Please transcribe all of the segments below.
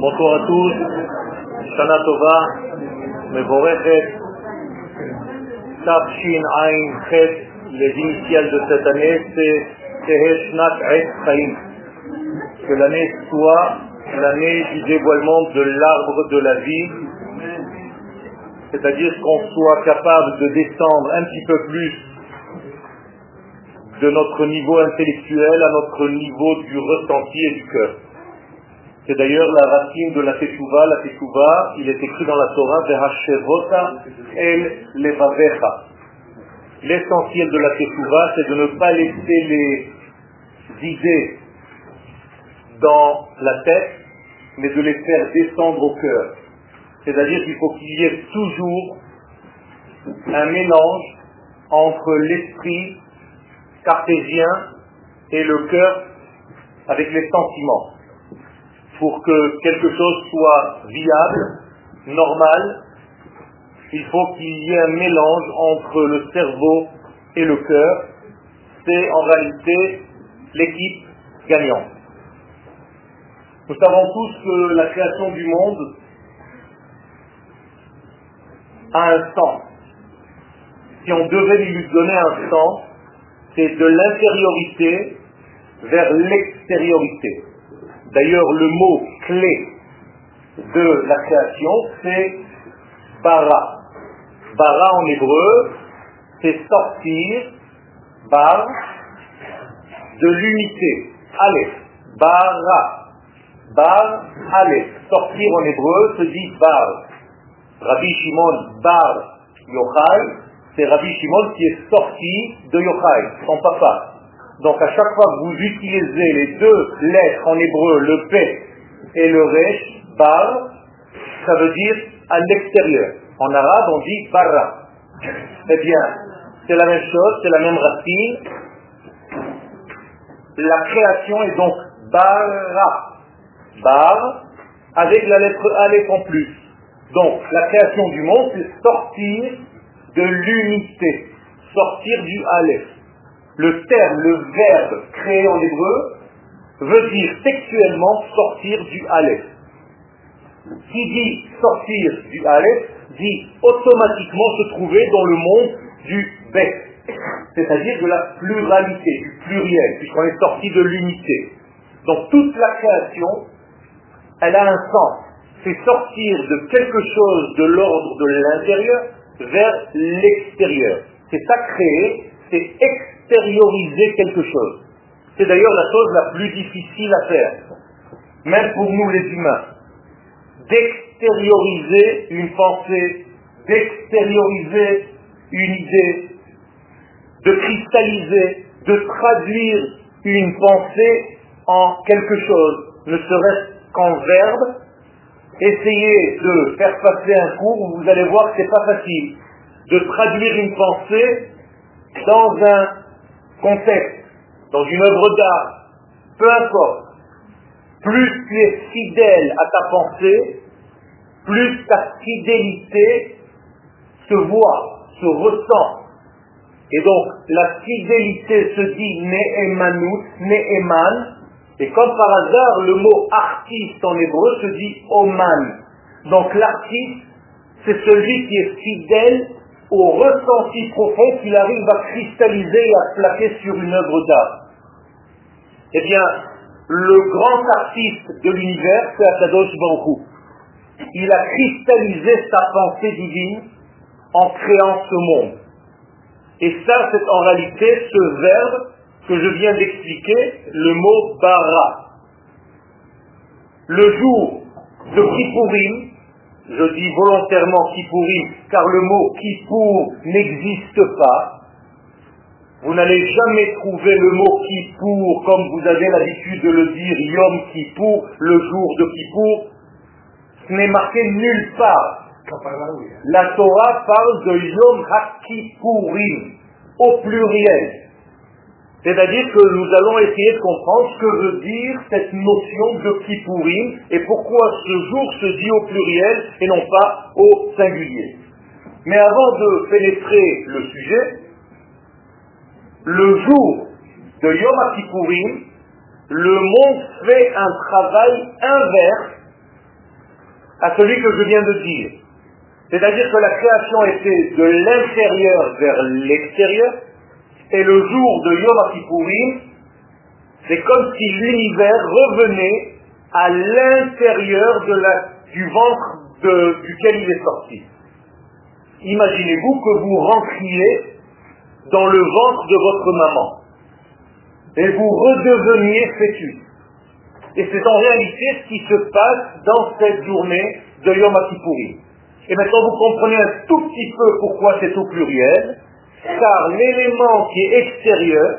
Bonjour à tous, Shana Tova, Mevorechet, Tafshin Ain les initiales de cette année, c'est Teheshnat Et Chaim. Que l'année soit l'année du dévoilement de l'arbre de la vie, c'est-à-dire qu'on soit capable de descendre un petit peu plus de notre niveau intellectuel à notre niveau du ressenti et du cœur. C'est d'ailleurs la racine de la Teshuvah. La Teshuvah, il est écrit dans la Torah, Vehashevota el levavecha. L'essentiel de la Teshuvah, c'est de ne pas laisser les idées dans la tête, mais de les faire descendre au cœur. C'est-à-dire qu'il faut qu'il y ait toujours un mélange entre l'esprit cartésien et le cœur avec les sentiments. Pour que quelque chose soit viable, normal, il faut qu'il y ait un mélange entre le cerveau et le cœur. C'est en réalité l'équipe gagnante. Nous savons tous que la création du monde a un sens. Si on devait lui donner un sens, c'est de l'intériorité vers l'extériorité. D'ailleurs, le mot clé de la création, c'est bara. Bara en hébreu, c'est sortir, bar, de l'unité. Aleph. Bara. Bar, Aleph. Sortir en hébreu se dit bar. Rabbi Shimon bar Yochai, c'est Rabbi Shimon qui est sorti de Yochai, son papa. Donc à chaque fois que vous utilisez les deux lettres en hébreu, le P et le Resh, bar, ça veut dire à l'extérieur. En arabe, on dit barra. Eh bien, c'est la même chose, c'est la même racine. La création est donc bara. Bar, avec la lettre Aleph en plus. Donc, la création du monde, c'est sortir de l'unité, sortir du Aleph. Le terme, le verbe créé en hébreu, veut dire textuellement sortir du Aleph. Qui dit sortir du Aleph, dit automatiquement se trouver dans le monde du Bet, c'est-à-dire de la pluralité, du pluriel, puisqu'on est sorti de l'unité. Donc toute la création, elle a un sens. C'est sortir de quelque chose de l'ordre de l'intérieur vers l'extérieur. C'est ça créer, c'est extérioriser quelque chose. C'est d'ailleurs la chose la plus difficile à faire, même pour nous les humains. D'extérioriser une pensée, d'extérioriser une idée, de cristalliser, de traduire une pensée en quelque chose, ne serait-ce qu'en verbe, essayez de faire passer un cours, vous allez voir que c'est pas facile de traduire une pensée dans un contexte, dans une œuvre d'art, peu importe. Plus tu es fidèle à ta pensée, plus ta fidélité se voit, se ressent. Et donc, la fidélité se dit ne'emanut, ne'eman, et comme par hasard, le mot artiste en hébreu se dit oman. Donc l'artiste, c'est celui qui est fidèle au ressenti profond qu'il arrive à cristalliser et à plaquer sur une œuvre d'art. Eh bien, le grand artiste de l'univers, c'est Akadosh Baruch Il a cristallisé sa pensée divine en créant ce monde. Et ça, c'est en réalité ce verbe que je viens d'expliquer, le mot bara. Le jour de Kippourim, je dis volontairement Kippourim, car le mot Kippour n'existe pas. Vous n'allez jamais trouver le mot Kippour comme vous avez l'habitude de le dire Yom Kippour, le jour de Kippour. Ce n'est marqué nulle part. La Torah parle de Yom HaKippourim, au pluriel. C'est-à-dire que nous allons essayer de comprendre ce que veut dire cette notion de Kippourim et pourquoi ce jour se dit au pluriel et non pas au singulier. Mais avant de pénétrer le sujet, le jour de Yom Kippourim le monde fait un travail inverse à celui que je viens de dire. C'est-à-dire que la création était de l'intérieur vers l'extérieur, et le jour de Yom Kippourim, c'est comme si l'univers revenait à l'intérieur du ventre duquel il est sorti. Imaginez-vous que vous rentriez dans le ventre de votre maman et vous redeveniez fœtus. Et c'est en réalité ce qui se passe dans cette journée de Yom Kippourim. Et maintenant vous comprenez un tout petit peu pourquoi c'est au pluriel, car l'élément qui est extérieur,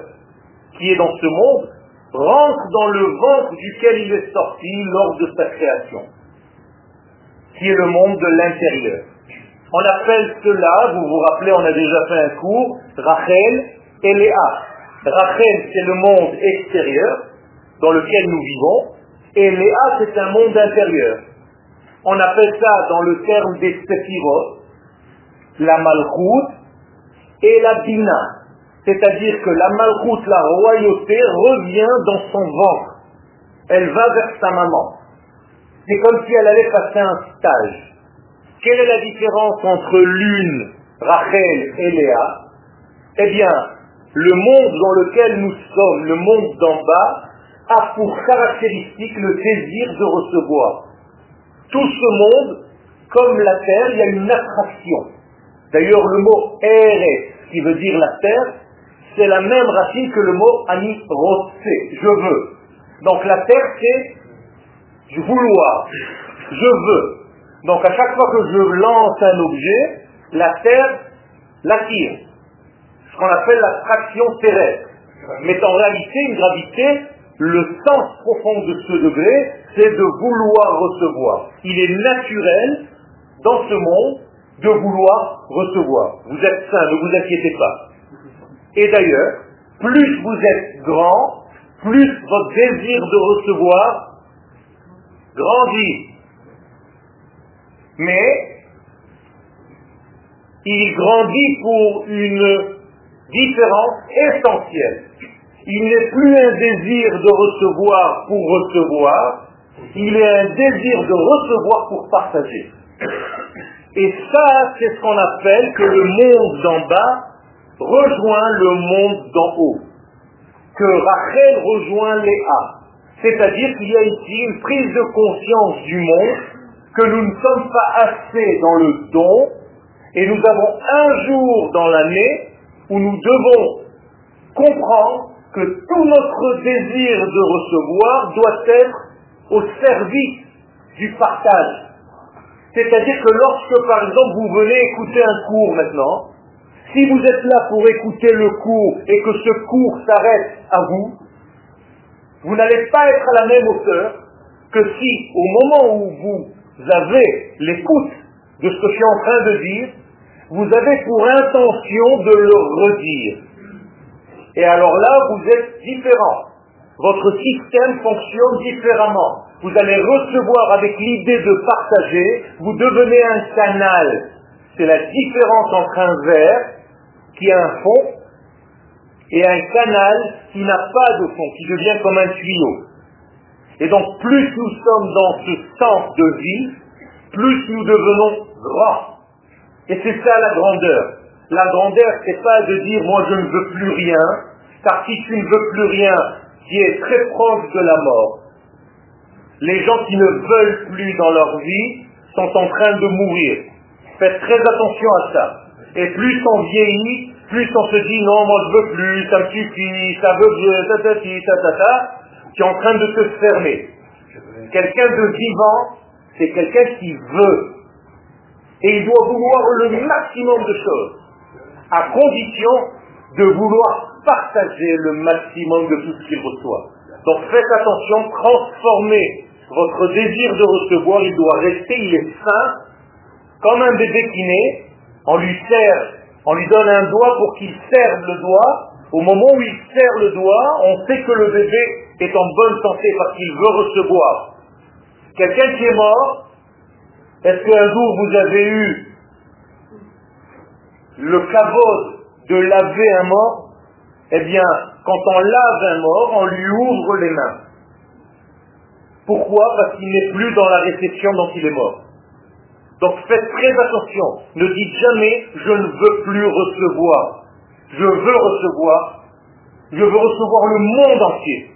qui est dans ce monde, rentre dans le ventre duquel il est sorti lors de sa création, qui est le monde de l'intérieur. On appelle cela, vous vous rappelez, on a déjà fait un cours, Rachel et Léa. Rachel, c'est le monde extérieur dans lequel nous vivons, et Léa, c'est un monde intérieur. On appelle ça, dans le terme des Sephirot, la Malchut et la Bina. C'est-à-dire que la Malchut, la royauté, revient dans son ventre. Elle va vers sa maman. C'est comme si elle allait passer un stage. Quelle est la différence entre l'une, Rachel et Léa? Eh bien, le monde dans lequel nous sommes, le monde d'en bas, a pour caractéristique le désir de recevoir. Tout ce monde, comme la terre, il y a une attraction. D'ailleurs, le mot Eretz, qui veut dire la terre, c'est la même racine que le mot ani je veux. Donc la terre, c'est vouloir, je veux. Donc à chaque fois que je lance un objet, la Terre l'attire. Ce qu'on appelle l'attraction terrestre. Mais en réalité, une gravité, le sens profond de ce degré, c'est de vouloir recevoir. Il est naturel dans ce monde de vouloir recevoir. Vous êtes sain, ne vous inquiétez pas. Et d'ailleurs, plus vous êtes grand, plus votre désir de recevoir grandit mais il grandit pour une différence essentielle. Il n'est plus un désir de recevoir pour recevoir, il est un désir de recevoir pour partager. Et ça, c'est ce qu'on appelle que le monde d'en bas rejoint le monde d'en haut. Que Rachel rejoint Léa. C'est-à-dire qu'il y a ici une prise de conscience du monde que nous ne sommes pas assez dans le don, et nous avons un jour dans l'année où nous devons comprendre que tout notre désir de recevoir doit être au service du partage. C'est-à-dire que lorsque, par exemple, vous venez écouter un cours maintenant, si vous êtes là pour écouter le cours et que ce cours s'arrête à vous, vous n'allez pas être à la même hauteur que si, au moment où vous avez l'écoute de ce que je suis en train de dire, vous avez pour intention de le redire. Et alors là, vous êtes différent. Votre système fonctionne différemment. Vous allez recevoir avec l'idée de partager, vous devenez un canal. C'est la différence entre un verre qui a un fond et un canal qui n'a pas de fond, qui devient comme un tuyau. Et donc plus nous sommes dans ce sens de vie, plus nous devenons grands. Et c'est ça la grandeur. La grandeur, c'est pas de dire moi je ne veux plus rien, car si tu ne veux plus rien, qui est très proche de la mort, les gens qui ne veulent plus dans leur vie sont en train de mourir. Faites très attention à ça. Et plus on vieillit, plus on se dit non, moi je veux plus, ça me suffit, ça veut, ta ta ta ta ta, qui est en train de se fermer. Quelqu'un de vivant, c'est quelqu'un qui veut. Et il doit vouloir le maximum de choses, à condition de vouloir partager le maximum de tout ce qu'il reçoit. Donc faites attention, transformez votre désir de recevoir, il doit rester, il est sain, comme un bébé qui naît, on lui serre, on lui donne un doigt pour qu'il serve le doigt, au moment où il serre le doigt, on sait que le bébé est en bonne santé parce qu'il veut recevoir. Quelqu'un qui est mort, est-ce qu'un jour vous avez eu le cabot de laver un mort? Eh bien, quand on lave un mort, on lui ouvre les mains. Pourquoi? Parce qu'il n'est plus dans la réception dont il est mort. Donc faites très attention. Ne dites jamais je ne veux plus recevoir. Je veux recevoir. Je veux recevoir le monde entier.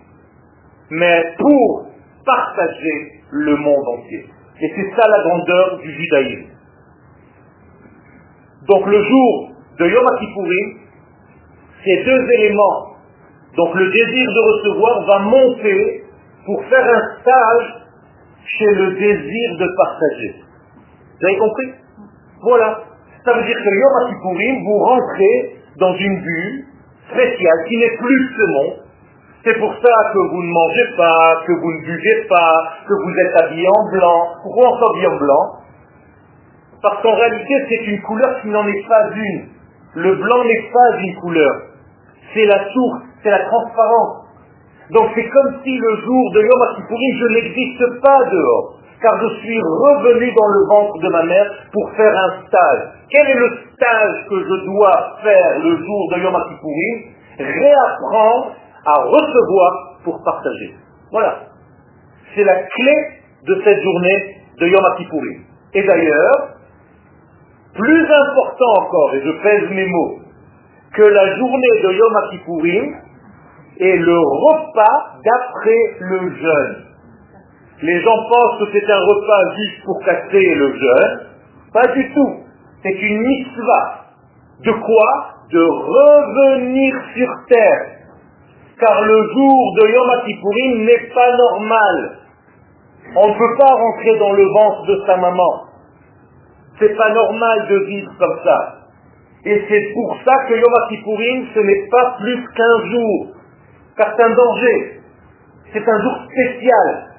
Mais pour partager le monde entier. Et c'est ça la grandeur du judaïsme. Donc le jour de Yom Kippourim, ces deux éléments, donc le désir de recevoir va monter pour faire un stage chez le désir de partager. Vous avez compris? Voilà. Ça veut dire que Yom Kippourim, vous rentrez dans une bulle spéciale qui n'est plus ce monde. C'est pour ça que vous ne mangez pas, que vous ne buvez pas, que vous êtes habillé en blanc. Pourquoi on s'habille en blanc? Parce qu'en réalité, c'est une couleur qui n'en est pas une. Le blanc n'est pas une couleur. C'est la source, c'est la transparence. Donc c'est comme si le jour de Yom Kippourim, je n'existe pas dehors car je suis revenu dans le ventre de ma mère pour faire un stage. Quel est le stage que je dois faire le jour de Yom Kippourim Réapprendre à recevoir pour partager. Voilà. C'est la clé de cette journée de Yom Kippourim. Et d'ailleurs, plus important encore, et je pèse mes mots, que la journée de Yom Kippourim est le repas d'après le jeûne. Les gens pensent que c'est un repas juste pour casser le jeûne. Pas du tout. C'est une mitzvah. De quoi De revenir sur terre. Car le jour de Yom Kippourim n'est pas normal. On ne peut pas rentrer dans le ventre de sa maman. C'est pas normal de vivre comme ça. Et c'est pour ça que Yom Kippourim, ce n'est pas plus qu'un jour. Car c'est un danger. C'est un jour spécial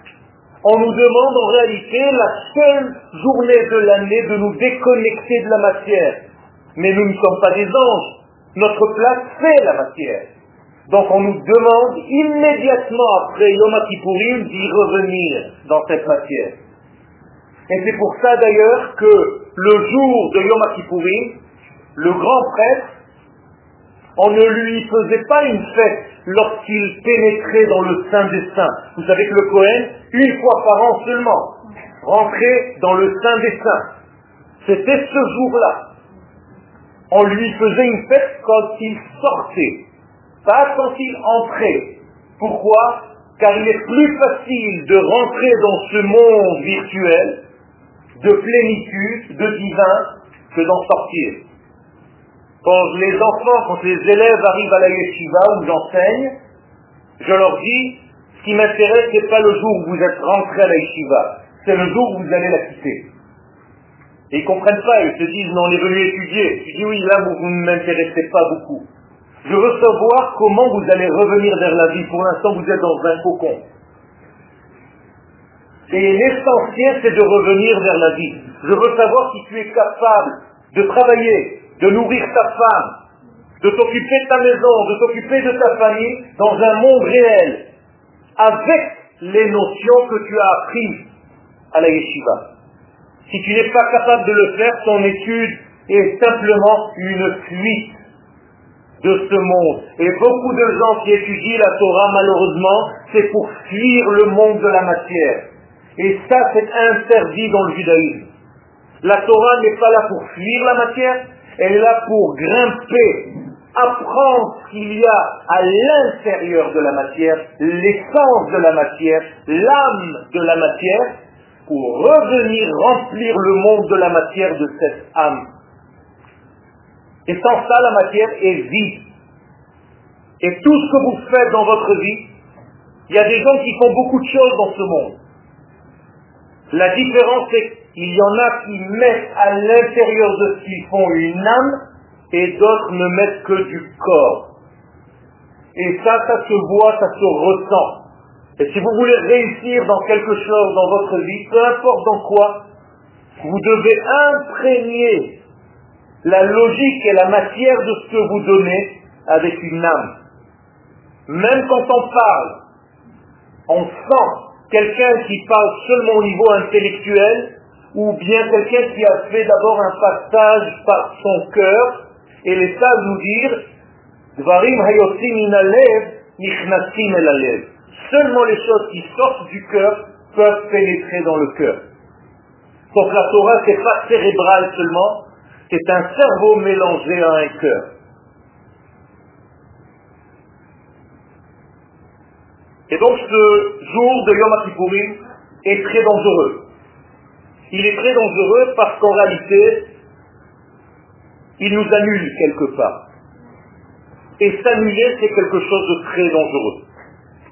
on nous demande en réalité la seule journée de l'année de nous déconnecter de la matière. Mais nous ne sommes pas des anges. Notre place, c'est la matière. Donc on nous demande immédiatement après Yom Kippourim d'y revenir dans cette matière. Et c'est pour ça d'ailleurs que le jour de Yom Kippourim, le grand prêtre on ne lui faisait pas une fête lorsqu'il pénétrait dans le Saint des Saints. Vous savez que le Cohen, une fois par an seulement, rentrait dans le Saint des Saints. C'était ce jour-là. On lui faisait une fête quand il sortait, pas quand il entrait. Pourquoi? Car il est plus facile de rentrer dans ce monde virtuel de plénitude, de divin, que d'en sortir. Quand les enfants, quand les élèves arrivent à la yeshiva où j'enseigne, je leur dis, ce qui m'intéresse, ce n'est pas le jour où vous êtes rentrés à la yeshiva, c'est le jour où vous allez la quitter. Et ils ne comprennent pas, ils se disent, non, on est venu étudier. Je dis, oui, là, vous ne m'intéressez pas beaucoup. Je veux savoir comment vous allez revenir vers la vie. Pour l'instant, vous êtes dans un cocon. Et l'essentiel, c'est de revenir vers la vie. Je veux savoir si tu es capable de travailler, de nourrir ta femme, de t'occuper de ta maison, de t'occuper de ta famille dans un monde réel, avec les notions que tu as apprises à la yeshiva. Si tu n'es pas capable de le faire, ton étude est simplement une fuite de ce monde. Et beaucoup de gens qui étudient la Torah, malheureusement, c'est pour fuir le monde de la matière. Et ça, c'est interdit dans le judaïsme. La Torah n'est pas là pour fuir la matière, elle est là pour grimper, apprendre ce qu'il y a à l'intérieur de la matière, l'essence de la matière, l'âme de la matière, pour revenir remplir le monde de la matière de cette âme. Et sans ça, la matière est vide. Et tout ce que vous faites dans votre vie, il y a des gens qui font beaucoup de choses dans ce monde. La différence, c'est il y en a qui mettent à l'intérieur de ce qu'ils font une âme et d'autres ne mettent que du corps. Et ça, ça se voit, ça se ressent. Et si vous voulez réussir dans quelque chose dans votre vie, peu importe dans quoi, vous devez imprégner la logique et la matière de ce que vous donnez avec une âme. Même quand on parle, on sent quelqu'un qui parle seulement au niveau intellectuel ou bien quelqu'un qui a fait d'abord un passage par son cœur et les sages nous dire Seulement les choses qui sortent du cœur peuvent pénétrer dans le cœur. Donc la Torah, c'est pas cérébral seulement, c'est un cerveau mélangé à un cœur. Et donc ce jour de Yom Kippourim est très dangereux. Il est très dangereux parce qu'en réalité, il nous annule quelque part. Et s'annuler, c'est quelque chose de très dangereux.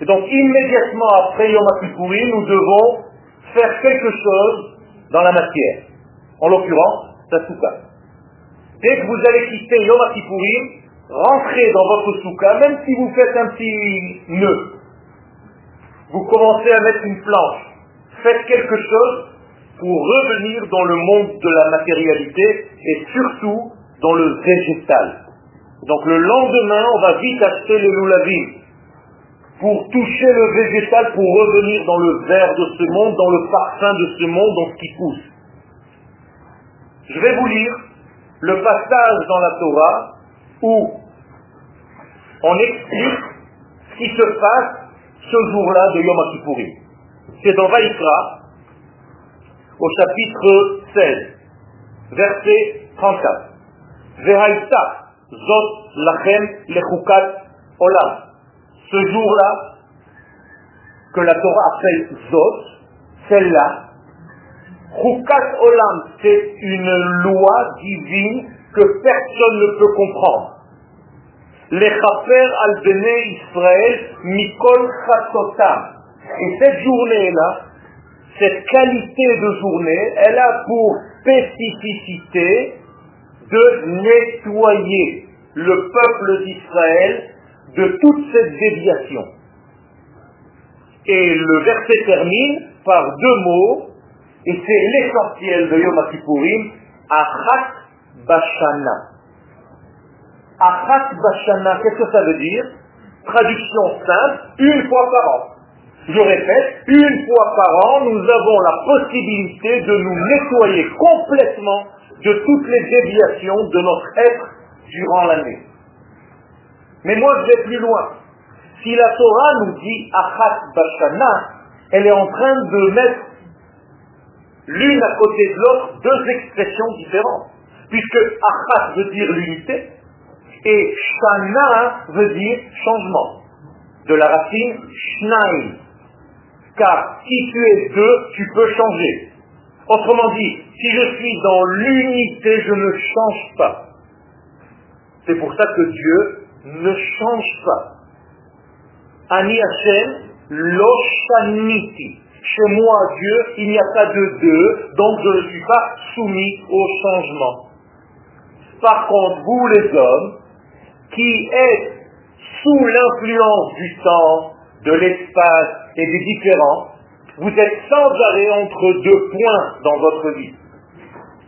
Et donc immédiatement après Yom nous devons faire quelque chose dans la matière. En l'occurrence, la souka. Dès que vous allez quitter Yom rentrez dans votre souka, même si vous faites un petit nœud. Vous commencez à mettre une planche. Faites quelque chose pour revenir dans le monde de la matérialité et surtout dans le végétal. Donc le lendemain, on va vite acheter les loulavim pour toucher le végétal, pour revenir dans le vert de ce monde, dans le parfum de ce monde, dans ce qui pousse. Je vais vous lire le passage dans la Torah où on explique ce qui se passe ce jour-là de Yom Kippourim. C'est dans Vaïkra, au chapitre 16, verset 34. Vehaïta, zot lachem lechukat olam. Ce jour-là, que la Torah appelle zot, celle-là, chukat olam, c'est une loi divine que personne ne peut comprendre. Lechaper al Israël mikol chatotam. Et cette journée-là, cette qualité de journée, elle a pour spécificité de nettoyer le peuple d'Israël de toute cette déviation. Et le verset termine par deux mots, et c'est l'essentiel de Yom Kippourim, Achat Bashana. Achat Bashana, qu'est-ce que ça veut dire? Traduction simple, une fois par an. Je répète, une fois par an, nous avons la possibilité de nous nettoyer complètement de toutes les déviations de notre être durant l'année. Mais moi, je vais plus loin. Si la Torah nous dit Achat Bashana, elle est en train de mettre l'une à côté de l'autre deux expressions différentes. Puisque Achat veut dire l'unité et Shana veut dire changement. De la racine Shnaim. Car si tu es deux, tu peux changer. Autrement dit, si je suis dans l'unité, je ne change pas. C'est pour ça que Dieu ne change pas. Ani Hashem lo Chez moi, Dieu, il n'y a pas de deux, donc je ne suis pas soumis au changement. Par contre, vous les hommes, qui êtes sous l'influence du temps, de l'espace et des différents, vous êtes sans arrêt entre deux points dans votre vie.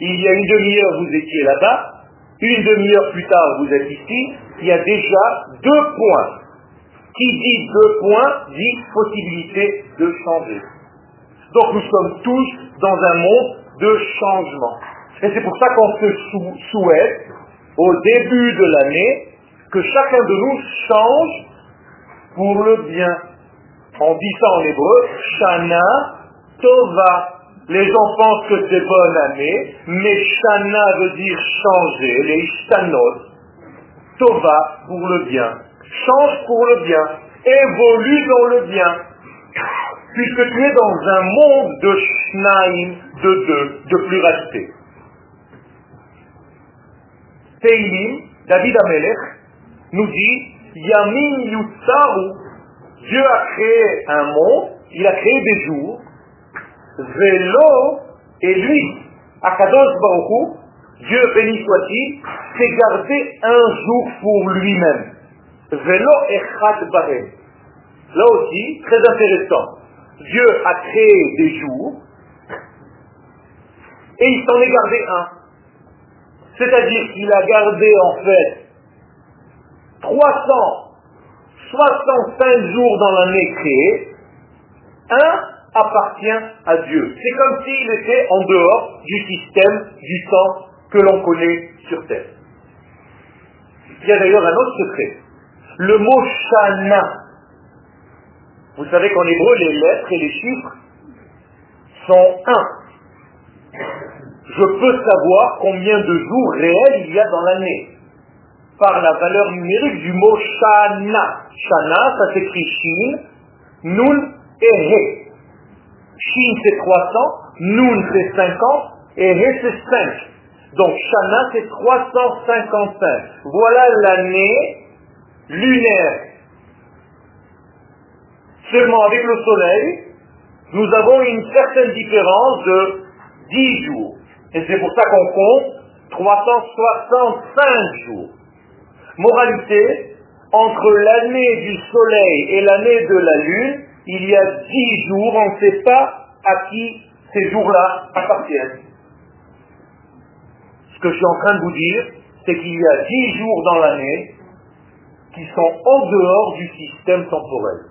Il y a une demi-heure, vous étiez là-bas, une demi-heure plus tard, vous êtes ici, il y a déjà deux points. Qui dit deux points dit possibilité de changer. Donc nous sommes tous dans un monde de changement. Et c'est pour ça qu'on se souhaite, au début de l'année, que chacun de nous change pour le bien. On dit ça en hébreu, Shana Tova. Les gens pensent que c'est bonne année, mais Shana veut dire changer, les Ishtanot. Tova pour le bien. Change pour le bien. Évolue dans le bien. Puisque tu es dans un monde de Shnaim, de deux, de pluralité. Teilim, David Amelech, nous dit Yamin Yutsaru, Dieu a créé un monde, il a créé des jours, Vélo et lui, Akadosh Baruchou, Dieu béni soit-il, s'est gardé un jour pour lui-même. Vélo et Chad Barem. Là aussi, très intéressant. Dieu a créé des jours et il s'en est gardé un. C'est-à-dire qu'il a gardé en fait 365 jours dans l'année créée, un appartient à Dieu. C'est comme s'il était en dehors du système du temps que l'on connaît sur Terre. Il y a d'ailleurs un autre secret. Le mot Shana, vous savez qu'en hébreu, les lettres et les chiffres sont un. Je peux savoir combien de jours réels il y a dans l'année par la valeur numérique du mot Shana. Shana, ça s'écrit Shin, Nun et He. Shin c'est 300, Nun c'est 50 et He c'est 5. Donc Shana c'est 355. Voilà l'année lunaire. Seulement avec le soleil, nous avons une certaine différence de 10 jours. Et c'est pour ça qu'on compte 365 jours. Moralité, entre l'année du soleil et l'année de la lune, il y a dix jours, on ne sait pas à qui ces jours-là appartiennent. Ce que je suis en train de vous dire, c'est qu'il y a dix jours dans l'année qui sont en dehors du système temporel.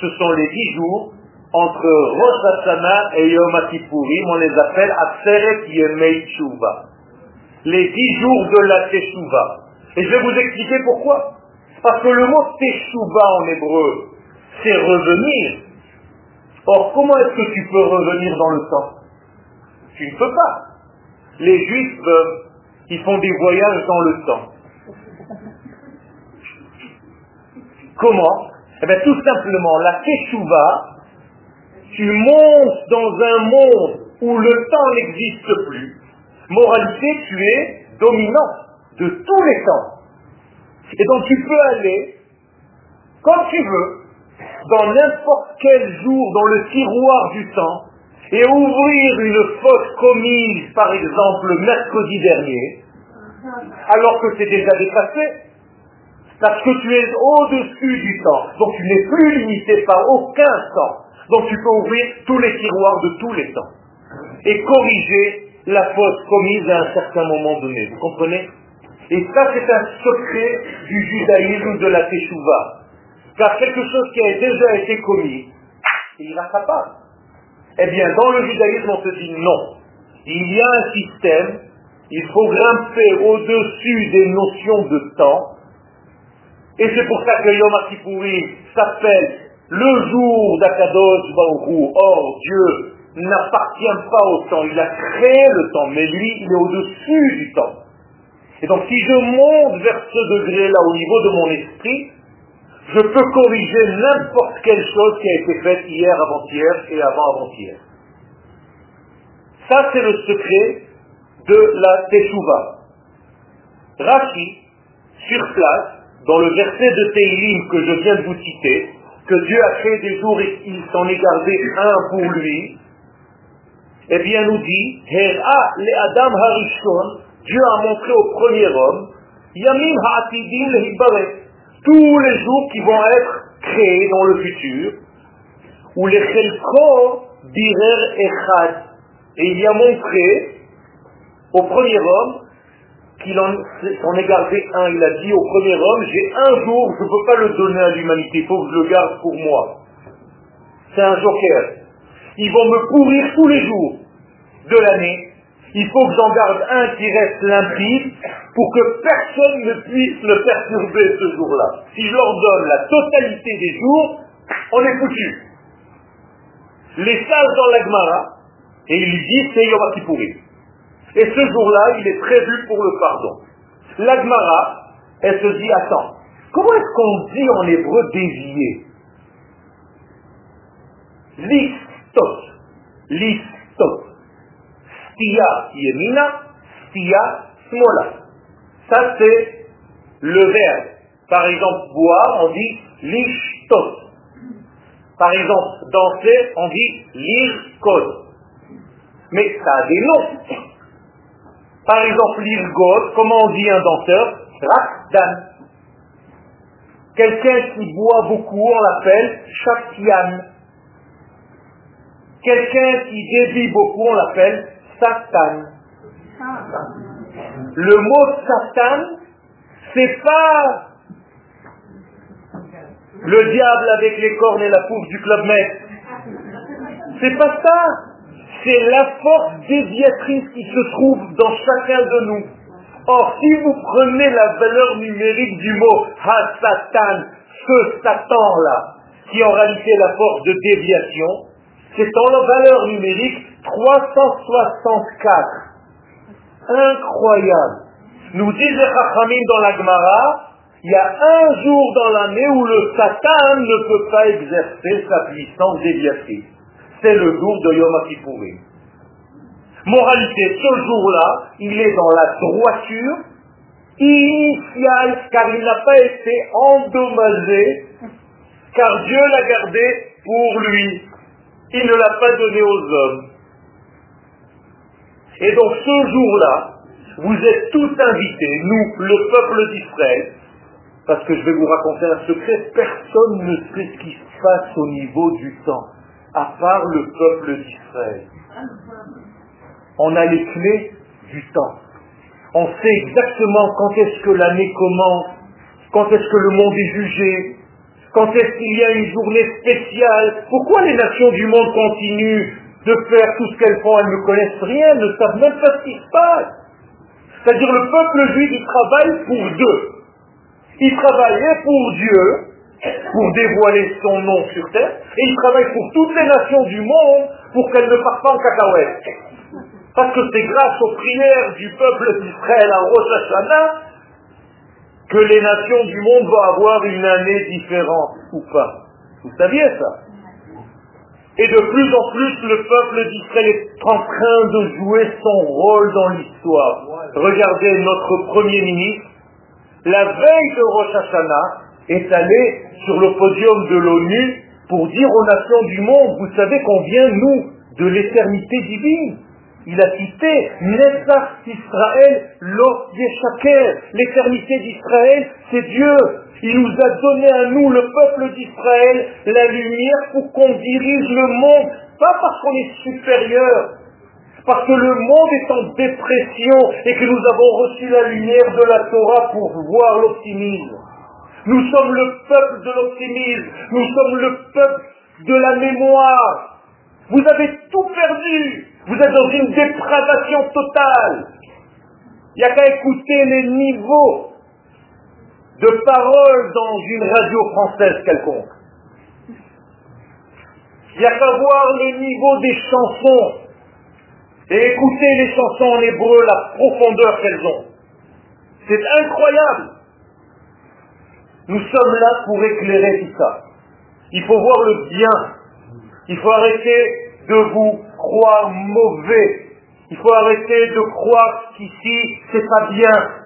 Ce sont les dix jours entre Rosh Hashanah et Yom Kippourim, on les appelle Atzeret Yemei Tshuva. Les dix jours de la Teshuvah. Et je vais vous expliquer pourquoi. Parce que le mot Teshuvah en hébreu, c'est revenir. Or, comment est-ce que tu peux revenir dans le temps? Tu ne peux pas. Les juifs, ils font des voyages dans le temps. Comment? Eh bien, tout simplement, la Teshuvah, tu montes dans un monde où le temps n'existe plus. Moralité, tu es dominant de tous les temps. Et donc tu peux aller, quand tu veux, dans n'importe quel jour dans le tiroir du temps, et ouvrir une faute commise, par exemple, le mercredi dernier, alors que c'est déjà dépassé, parce que tu es au-dessus du temps. Donc tu n'es plus limité par aucun temps. Donc tu peux ouvrir tous les tiroirs de tous les temps. Et corriger la faute commise à un certain moment donné. Vous comprenez? Et ça, c'est un secret du judaïsme de la Teshuvah. Car quelque chose qui a déjà été commis, il pas. Eh bien, dans le judaïsme, on se dit non. Il y a un système, il faut grimper au-dessus des notions de temps, et c'est pour ça que Yom Kippourim s'appelle le jour d'Akadosh Baruch Or, Dieu n'appartient pas au temps, il a créé le temps, mais lui, il est au-dessus du temps. Et donc si je monte vers ce degré-là au niveau de mon esprit, je peux corriger n'importe quelle chose qui a été faite hier, avant-hier et avant-avant-hier. Ça, c'est le secret de la Teshuvah. Rashi, sur place, dans le verset de Teilim que je viens de vous citer, que Dieu a créé des jours et qu'il s'en est gardé un pour lui, eh bien nous dit, Hera le Adam Harishon, Dieu a montré au premier homme, Yamim Ha'atidim le tous les jours qui vont être créés dans le futur, où les Chelko Birer Echad, et il y a montré au premier homme qu'il en, est gardé un. Il a dit au premier homme, j'ai un jour, je ne peux pas le donner à l'humanité, il faut que je le garde pour moi. C'est un joker. Ils vont me pourrir tous les jours de l'année. Il faut que j'en garde un qui reste limpide pour que personne ne puisse le perturber ce jour-là. Si je leur donne la totalité des jours, on est foutu. Les sages dans l'Agmara, et il dit c'est Yom Kippourim. Et ce jour-là, il est prévu pour le pardon. L'Agmara, elle se dit, attends, comment est-ce qu'on dit en hébreu dévier Listot. Listot. Stia yemina, stia smola. Ça, c'est le verbe. Par exemple, boire, on dit lishtot. Par exemple, danser, on dit lirkot. Mais ça a des noms. Par exemple, l'irgot, comment on dit un danseur? Rakdan. Quelqu'un qui boit beaucoup, on l'appelle Shaktian. Quelqu'un qui débit beaucoup, on l'appelle Satan. Le mot Satan, c'est pas le diable avec les cornes et la pouffe du club Med. C'est pas ça c'est la force déviatrice qui se trouve dans chacun de nous. Or, si vous prenez la valeur numérique du mot Ha-Satan, ce Satan-là, qui en réalité est la force de déviation, c'est en la valeur numérique 364. Incroyable. Nous disait Chachamim dans la Gemara, il y a un jour dans l'année où le Satan ne peut pas exercer sa puissance déviatrice. C'est le jour de Yom Kippourim. Moralité, ce jour-là, il est dans la droiture initiale, car il n'a pas été endommagé, car Dieu l'a gardé pour lui. Il ne l'a pas donné aux hommes. Et donc ce jour-là, vous êtes tous invités, nous, le peuple d'Israël, parce que je vais vous raconter un secret, personne ne sait ce qui se passe au niveau du temps, à part le peuple d'Israël. On a les clés du temps. On sait exactement quand est-ce que l'année commence, quand est-ce que le monde est jugé, quand est-ce qu'il y a une journée spéciale. Pourquoi les nations du monde continuent de faire tout ce qu'elles font Elles ne connaissent rien, ne savent même pas ce qui se passe. C'est-à-dire le peuple juif, il travaille pour deux. Il travaille pour Dieu, pour dévoiler son nom sur terre, et il travaille pour toutes les nations du monde pour qu'elles ne partent pas en cacahuète. Parce que c'est grâce aux prières du peuple d'Israël à Rosh Hashanah que les nations du monde vont avoir une année différente, ou pas. Vous saviez ça? Et de plus en plus, le peuple d'Israël est en train de jouer son rôle dans l'histoire. Regardez notre Premier ministre, la veille de Rosh Hashanah, est allé sur le podium de l'ONU pour dire aux nations du monde, vous savez qu'on vient, nous, de l'éternité divine. Il a cité Netzach Israël Lo Yeshaker. L'éternité d'Israël, c'est Dieu. Il nous a donné à nous, le peuple d'Israël, la lumière pour qu'on dirige le monde. Pas parce qu'on est supérieur, parce que le monde est en dépression et que nous avons reçu la lumière de la Torah pour voir l'optimisme. Nous sommes le peuple de l'optimisme. Nous sommes le peuple de la mémoire. Vous avez tout perdu. Vous êtes dans une dépravation totale. Il n'y a qu'à écouter les niveaux de paroles dans une radio française quelconque. Il n'y a qu'à voir les niveaux des chansons et écouter les chansons en hébreu, la profondeur qu'elles ont. C'est incroyable. Nous sommes là pour éclairer tout ça. Il faut voir le bien. Il faut arrêter de vous croire mauvais. Il faut arrêter de croire qu'ici, c'est pas bien.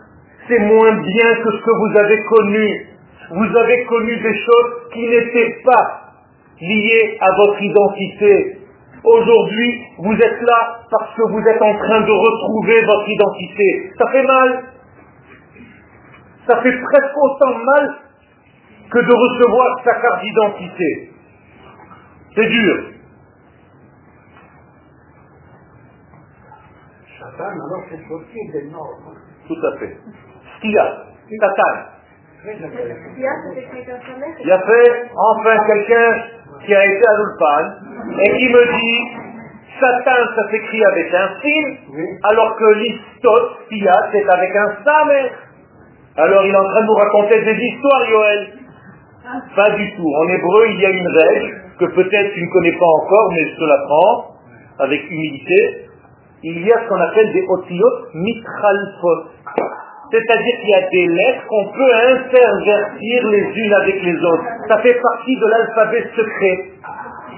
C'est moins bien que ce que vous avez connu. Vous avez connu des choses qui n'étaient pas liées à votre identité. Aujourd'hui, vous êtes là parce que vous êtes en train de retrouver votre identité. Ça fait mal. Ça fait presque autant mal que de recevoir sa carte d'identité. C'est dur. alors c'est possible des normes. Tout à fait. Skia, Satan. Il y a fait enfin quelqu'un qui a été à l'Ulpan et qui me dit Satan ça s'écrit avec un sin, alors que l'istot, Skia, c'est avec un samer. Alors il est en train de nous raconter des histoires, Yoel. Pas du tout. En hébreu, il y a une règle que peut-être tu ne connais pas encore, mais je te l'apprends avec humilité. Il y a ce qu'on appelle des otiyot mitralfot. C'est-à-dire qu'il y a des lettres qu'on peut intervertir les unes avec les autres. Ça fait partie de l'alphabet secret.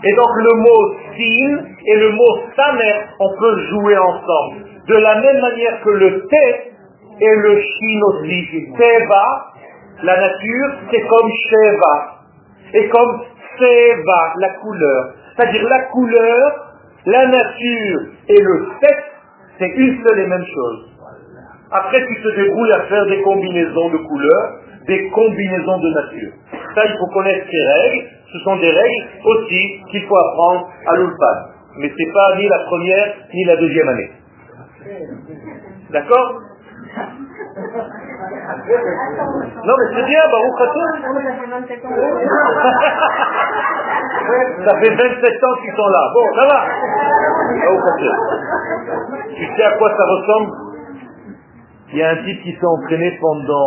Et donc le mot sin et le mot samer, on peut jouer ensemble. De la même manière que le té et le shin aussi. Teva, la nature, c'est comme Sheva. Et comme Seva, la couleur. C'est-à-dire la couleur, la nature et le sexe, c'est une seule et même chose. Après, tu te débrouilles à faire des combinaisons de couleurs, des combinaisons de nature. Ça, il faut connaître ces règles. Ce sont des règles aussi qu'il faut apprendre à l'Ulpan. Mais ce n'est pas ni la première ni la deuxième année. D'accord? Non, mais c'est bien, Baruch Ça fait 27 ans qu'ils sont là. Bon, ça va. Baruch Tu sais à quoi ça ressemble? Il y a un type qui s'est entraîné pendant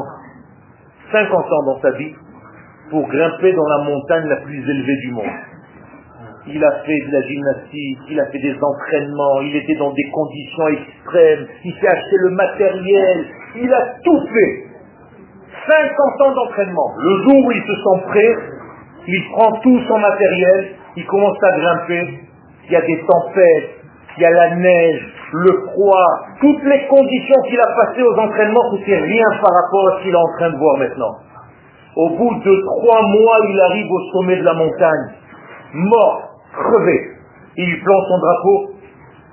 50 ans dans sa vie pour grimper dans la montagne la plus élevée du monde. Il a fait de la gymnastique, il a fait des entraînements, il était dans des conditions extrêmes, il s'est acheté le matériel, il a tout fait. 50 ans d'entraînement. Le jour où il se sent prêt, il prend tout son matériel, il commence à grimper, il y a des tempêtes, il y a la neige, le froid, toutes les conditions qu'il a passées aux entraînements, c'est rien par rapport à ce qu'il est en train de voir maintenant. Au bout de trois mois, il arrive au sommet de la montagne, mort, crevé. Il plante son drapeau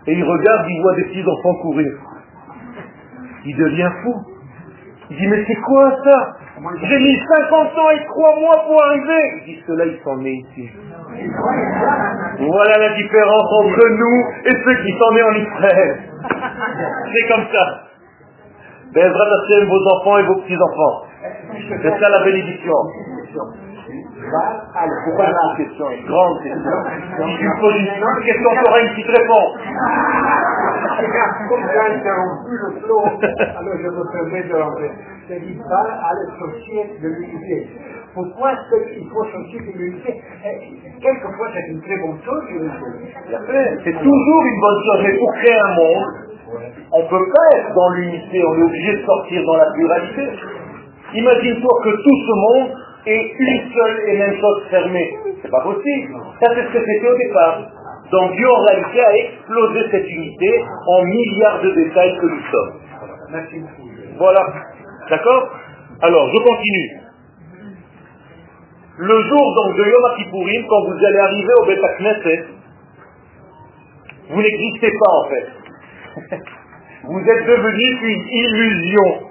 et il regarde, il voit des petits enfants courir. Il devient fou. Il dit, mais c'est quoi ça? J'ai mis 50 ans et 3 mois pour arriver. Il dit, ceux-là, ils sont nés ici. Voilà la différence entre nous et ceux qui sont nés en Israël. C'est comme ça. Hashem, vos enfants et vos petits-enfants. C'est ça la bénédiction. Pourquoi la question Une grande question. Tu poses une question, une petite réponse. Comme j'ai interrompu le flow, alors je me permets de rentrer. C'est dit, va à l'associé de l'unité. Pourquoi est-ce qu'il faut sortir de l'unité Quelquefois, c'est une très bonne chose, C'est toujours une bonne chose, mais pour créer un monde, on ne peut pas être dans l'unité, on est obligé de sortir dans la pluralité. Imagine-toi que tout ce monde est une seule et même chose fermée. C'est pas possible. Ça, c'est ce que c'était au départ. Donc Dieu, en réalité, a explosé cette unité en milliards de détails que nous sommes. Voilà. D'accord? Alors, je continue. Le jour donc de Yom Kippourim, quand vous allez arriver au Beth Knesset, vous n'existez pas en fait. vous êtes devenu une illusion.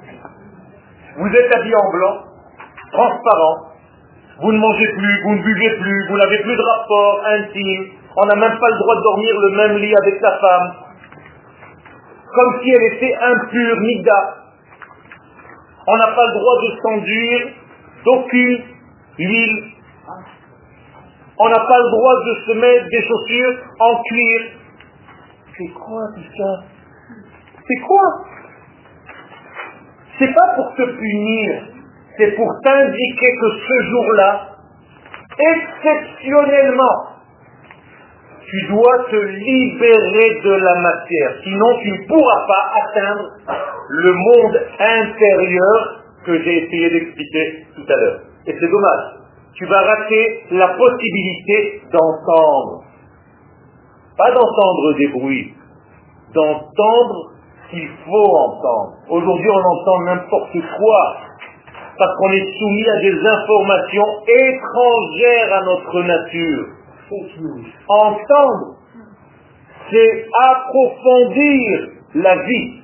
Vous êtes habillé en blanc, transparent, vous ne mangez plus, vous ne buvez plus, vous n'avez plus de rapport intime, on n'a même pas le droit de dormir le même lit avec sa femme, comme si elle était impure, nida. On n'a pas le droit de s'enduire d'aucune huile. On n'a pas le droit de se mettre des chaussures en cuir. C'est quoi tout ça? C'est quoi? C'est pas pour te punir, c'est pour t'indiquer que ce jour-là, exceptionnellement, tu dois te libérer de la matière. Sinon, tu ne pourras pas atteindre le monde intérieur que j'ai essayé d'expliquer tout à l'heure. Et c'est dommage. Tu vas rater la possibilité d'entendre. Pas d'entendre des bruits, d'entendre ce qu'il faut entendre. Aujourd'hui, on entend n'importe quoi parce qu'on est soumis à des informations étrangères à notre nature. Entendre, c'est approfondir la vie.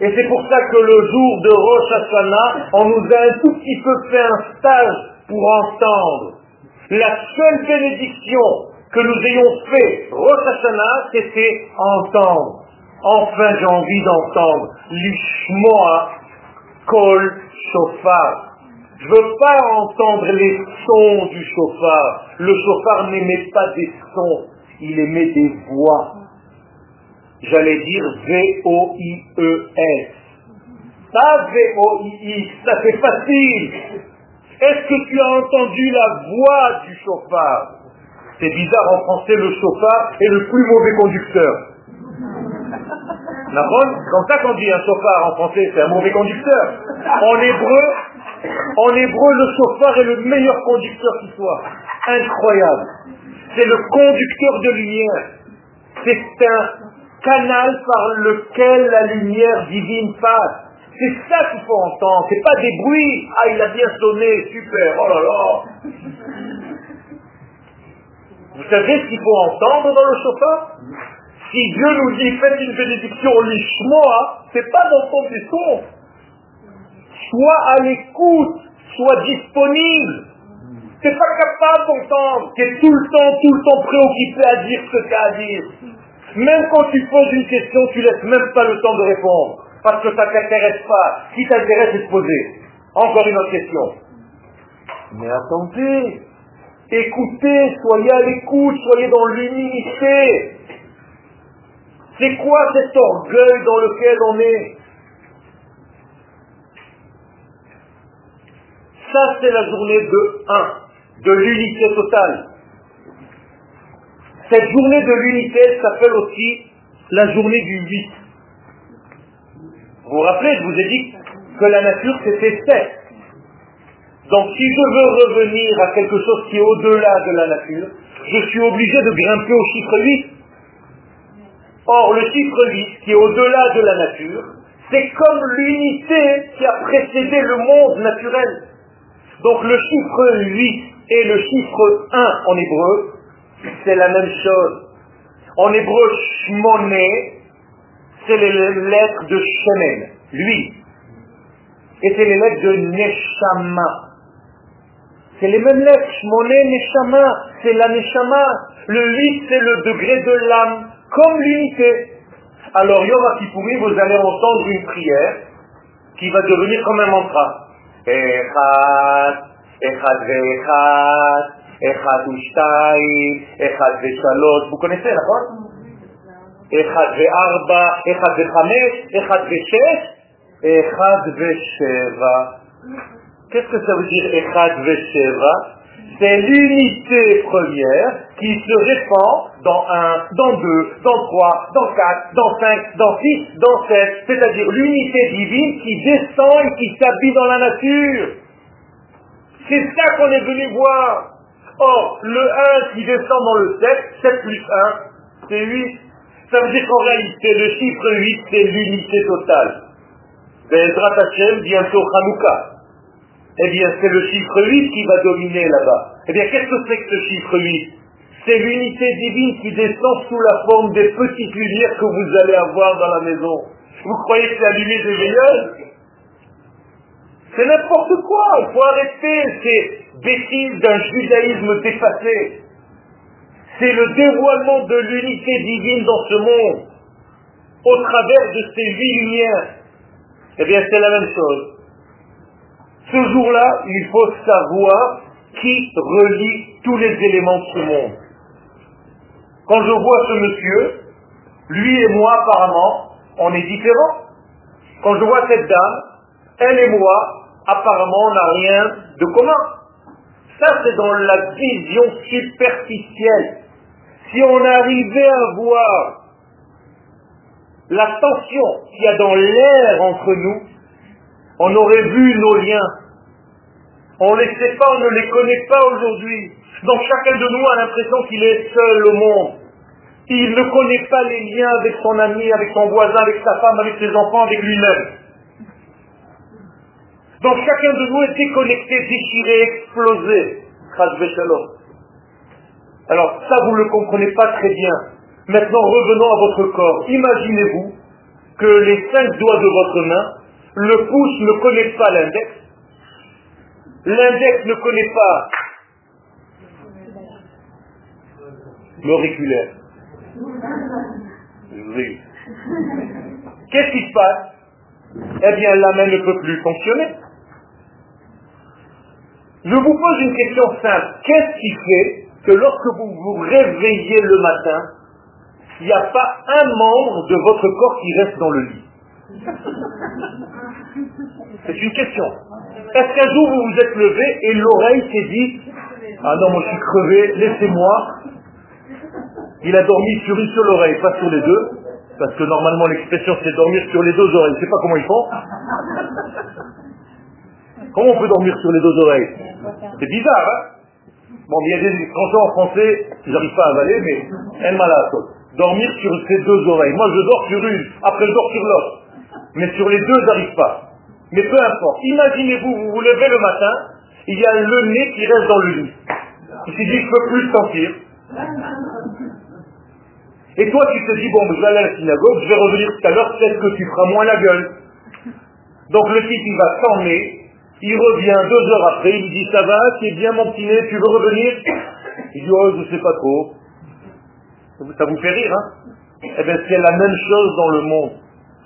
Et c'est pour ça que le jour de Rosh Hashanah, on nous a un tout petit peu fait un stage pour entendre. La seule bénédiction que nous ayons fait Rosh Hashanah, c'était entendre. Enfin, j'ai envie d'entendre l'ishmoa kol shofar. Je ne veux pas entendre les sons du chauffard. Le chauffard n'émet pas des sons, il émet des voix. J'allais dire V-O-I-E-S. Pas V-O-I-I, ça c'est facile. Est-ce que tu as entendu la voix du chauffard? C'est bizarre, en français, le chauffard est le plus mauvais conducteur. Comme ça qu'on dit un chauffard en français, c'est un mauvais conducteur. En hébreu, en hébreu, le chauffard est le meilleur conducteur qui soit. Incroyable. C'est le conducteur de lumière. C'est un canal par lequel la lumière divine passe. C'est ça qu'il faut entendre. C'est pas des bruits. Ah, il a bien sonné, super. Oh là là. Vous savez ce qu'il faut entendre dans le chauffard Si Dieu nous dit faites une bénédiction lishmoa, c'est pas d'entendre des sons. Sois à l'écoute, sois disponible. T'es pas capable d'entendre, tu es tout le temps, tout le temps préoccupé à dire ce que tu as à dire. Même quand tu poses une question, tu laisses même pas le temps de répondre. Parce que ça ne t'intéresse pas. Qui t'intéresse, c'est de poser. Encore une autre question. Mais attendez, écoutez, soyez à l'écoute, soyez dans l'humilité. C'est quoi cet orgueil dans lequel on est? Ça, c'est la journée de 1, de l'unité totale. Cette journée de l'unité s'appelle aussi la journée du 8. Vous vous rappelez, je vous ai dit que la nature c'était 7. Donc si je veux revenir à quelque chose qui est au-delà de la nature, je suis obligé de grimper au chiffre 8. Or, le chiffre 8, qui est au-delà de la nature, c'est comme l'unité qui a précédé le monde naturel. Donc le chiffre 8 et le chiffre 1 en hébreu, c'est la même chose. En hébreu, shmoné, c'est les lettres de shemen, lui. Et c'est les lettres de neshama. C'est les mêmes lettres, shmoné, neshama, c'est la neshama. Le 8, c'est le degré de l'âme, comme l'unité. Alors, Yom vous allez entendre une prière qui va devenir comme un mantra. Echad, Echad ve'echad, אחד ושתיים, אחד ושלוש, connaissez, נכון? אחד וארבע, אחד וחמש, אחד ושש, אחד ושבע. Dire אחד ושבע C'est l'unité première qui se répand dans un, dans deux, dans trois, dans quatre, dans cinq, dans six, dans sept. C'est-à-dire l'unité divine qui descend et qui s'habille dans la nature. C'est ça qu'on est venu voir. Or, le 1 qui descend dans le 7, 7 plus 1, c'est 8. Ça veut dire qu'en réalité, le chiffre 8, c'est l'unité totale. Be'ezrat Hashem, bientôt Hanouka. Eh bien, c'est le chiffre 8 qui va dominer là-bas. Eh bien, qu'est-ce que c'est que ce chiffre 8 C'est l'unité divine qui descend sous la forme des petites lumières que vous allez avoir dans la maison. Vous croyez que c'est allumé des veilleuses C'est n'importe quoi. Il faut arrêter ces bêtises d'un judaïsme dépassé. C'est le dévoilement de l'unité divine dans ce monde, au travers de ces huit lumières. Eh bien, c'est la même chose. Ce jour-là, il faut savoir qui relie tous les éléments de ce monde. Quand je vois ce monsieur, lui et moi apparemment, on est différents. Quand je vois cette dame, elle et moi, apparemment, on n'a rien de commun. Ça, c'est dans la vision superficielle. Si on arrivait à voir la tension qu'il y a dans l'air entre nous, on aurait vu nos liens. On ne les sait pas, on ne les connaît pas aujourd'hui. Donc chacun de nous a l'impression qu'il est seul au monde. Il ne connaît pas les liens avec son ami, avec son voisin, avec sa femme, avec ses enfants, avec lui-même. Donc chacun de nous est déconnecté, déchiré, explosé. Alors ça, vous ne le comprenez pas très bien. Maintenant, revenons à votre corps. Imaginez-vous que les cinq doigts de votre main, le pouce ne connaît pas l'index, l'index ne connaît pas l'auriculaire. Oui. Qu'est-ce qui se passe? Eh bien, la main ne peut plus fonctionner. Je vous pose une question simple. Qu'est-ce qui fait que lorsque vous vous réveillez le matin, il n'y a pas un membre de votre corps qui reste dans le lit? C'est une question. Est-ce qu'un jour vous vous êtes levé et l'oreille s'est dit Ah non, moi je suis crevé, laissez-moi. Il a dormi sur une seule oreille, pas sur les deux, parce que normalement l'expression c'est dormir sur les deux oreilles. Je ne sais pas comment ils font. Comment on peut dormir sur les deux oreilles? C'est bizarre, hein? Bon, il y a des expressions en français, ils n'arrivent pas à avaler, mais elle m'a Dormir sur ces deux oreilles. Moi, je dors sur une, après je dors sur l'autre. Mais sur les deux, j'arrive pas. Mais peu importe. Imaginez-vous, vous vous levez le matin, il y a le nez qui reste dans le lit. Il s'est dit, je ne peux plus sentir. Et toi, tu te dis, bon, je vais aller à la synagogue, je vais revenir tout à l'heure, peut-être que tu feras moins la gueule. Donc le type, il va s'emmener, il revient deux heures après, il dit ça va, c'est bien mon petit nez, tu veux revenir? Il dit oh je sais pas trop. Ça vous fait rire, hein? Eh bien c'est la même chose dans le monde.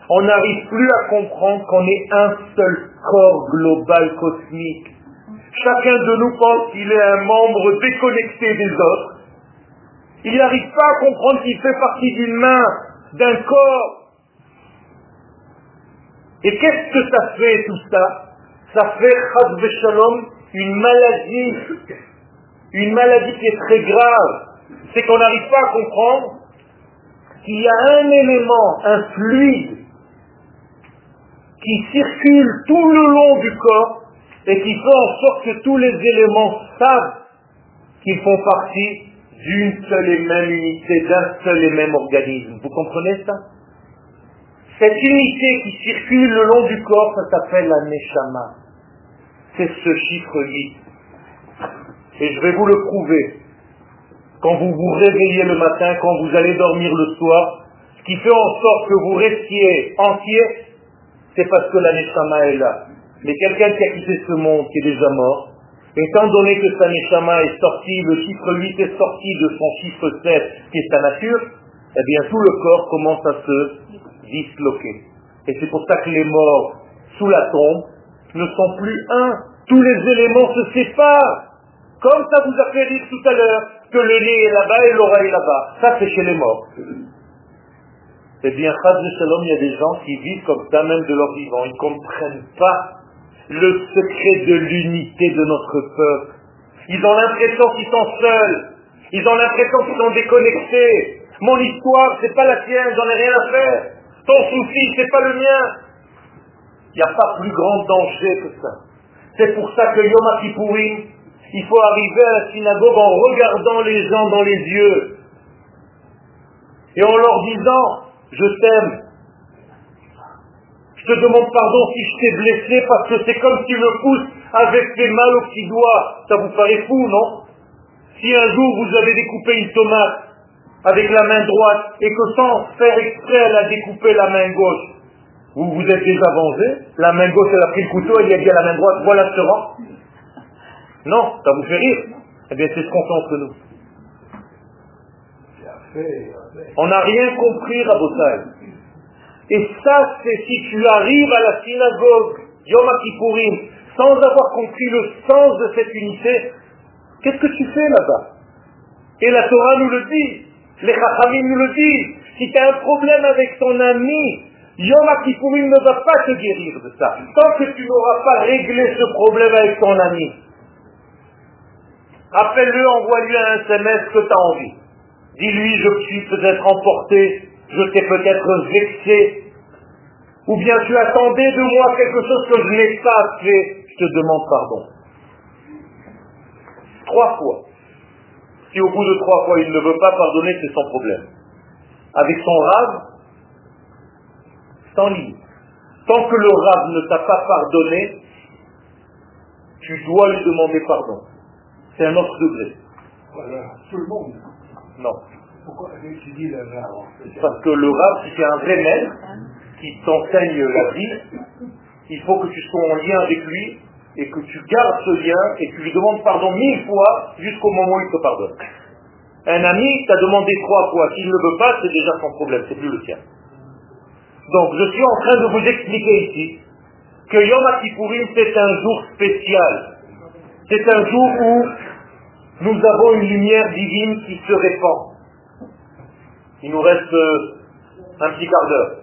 On n'arrive plus à comprendre qu'on est un seul corps global cosmique. Chacun de nous pense qu'il est un membre déconnecté des autres. Il n'arrive pas à comprendre qu'il fait partie d'une main, d'un corps. Et qu'est-ce que ça fait tout ça? Ça fait, shalom, une maladie, une maladie qui est très grave, c'est qu'on n'arrive pas à comprendre qu'il y a un élément, un fluide, qui circule tout le long du corps et qui fait en sorte que tous les éléments savent qu'ils font partie d'une seule et même unité, d'un seul et même organisme. Vous comprenez ça? Cette unité qui circule le long du corps, ça s'appelle la Neshama. C'est ce chiffre 8. Et je vais vous le prouver. Quand vous vous réveillez le matin, quand vous allez dormir le soir, ce qui fait en sorte que vous restiez entier, c'est parce que la Neshama est là. Mais quelqu'un qui a quitté ce monde, qui est déjà mort, étant donné que sa Neshama est sorti, le chiffre 8 est sorti de son chiffre 7, qui est sa nature, eh bien tout le corps commence à se disloquer. Et c'est pour ça que les morts sous la tombe ne sont plus un. Tous les éléments se séparent. Comme ça vous a fait rire tout à l'heure, que le nez est là-bas et l'oreille là-bas. Ça c'est chez les morts. Eh bien, Chaz de il y a des gens qui vivent comme ça, même de leur vivant. Ils ne comprennent pas le secret de l'unité de notre peuple. Ils ont l'impression qu'ils sont seuls. Ils ont l'impression qu'ils sont déconnectés. Mon histoire, c'est pas la tienne, j'en ai rien à faire. Ton souci, c'est pas le mien. Il n'y a pas plus grand danger que ça. C'est pour ça que Yom Kippourim, il faut arriver à la synagogue en regardant les gens dans les yeux et en leur disant, je t'aime, je te demande pardon si je t'ai blessé parce que c'est comme si me pousses avec tes mains au petit doigt. Ça vous paraît fou, non? Si un jour vous avez découpé une tomate avec la main droite et que sans faire exprès elle a découpé la main gauche, vous vous êtes déjà vengé, la main gauche elle a pris le couteau, elle a dit à la main droite, voilà ce rang. Non, ça vous fait rire? Eh bien c'est ce qu'on fait entre nous. On n'a rien compris, Rabotai. Et ça, c'est si tu arrives à la synagogue, Yom Kippourim, sans avoir compris le sens de cette unité, qu'est-ce que tu fais là-bas? Et la Torah nous le dit, les Chachamim nous le disent. Si tu as un problème avec ton ami, Yom Kippourim ne va pas te guérir de ça. Tant que tu n'auras pas réglé ce problème avec ton ami. Appelle-le, envoie-lui un SMS que tu as envie. Dis-lui, je suis peut-être emporté je t'ai peut-être vexé, ou bien tu attendais de moi quelque chose que je n'ai pas fait, je te demande pardon. Trois fois. Si au bout de trois fois il ne veut pas pardonner, c'est son problème. Avec son rave, sans limite. Tant que le rave ne t'a pas pardonné, tu dois lui demander pardon. C'est un autre degré. Voilà, tout le monde. Non. Pourquoi dis le Parce que le rab, si c'est un vrai maître qui t'enseigne la vie, il faut que tu sois en lien avec lui et que tu gardes ce lien et que tu lui demandes pardon mille fois jusqu'au moment où il te pardonne. Un ami t'a demandé trois fois, s'il ne veut pas, c'est déjà son problème, c'est plus le tien. Donc je suis en train de vous expliquer ici que Yom Kippourim c'est un jour spécial. C'est un jour où nous avons une lumière divine qui se répand. Il nous reste euh, un petit quart d'heure.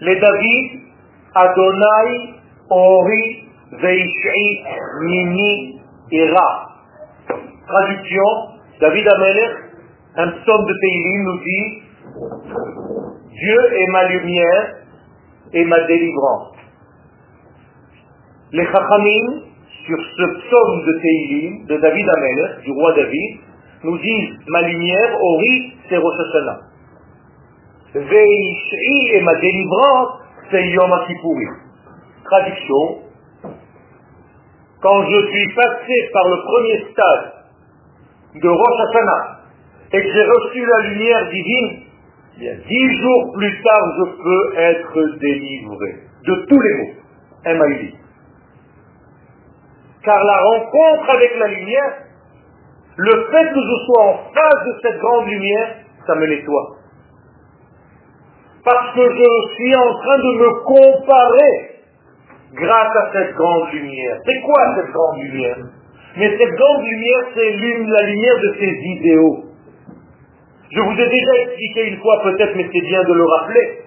Les David, Adonai, Veish'i, Mini et Ra. Traduction, David Amelech, un psaume de Teilim nous dit Dieu est ma lumière et ma délivrance. Les Chachamim, sur ce psaume de Teilim, de David Amelech, du roi David, nous disent Ma lumière, Ori, c'est Rosh Hashanah. Veish'i et ma délivrance, c'est Yom. Traduction Quand je suis passé par le premier stade de Rosh Hashanah et que j'ai reçu la lumière divine, dix jours plus tard, je peux être délivré de tous les maux. M.I.D. Car la rencontre avec la lumière, le fait que je sois en face de cette grande lumière, ça me nettoie. Parce que je suis en train de me comparer grâce à cette grande lumière. C'est quoi cette grande lumière? Mais cette grande lumière, c'est la lumière de ses idéaux. Je vous ai déjà expliqué une fois peut-être, mais c'est bien de le rappeler.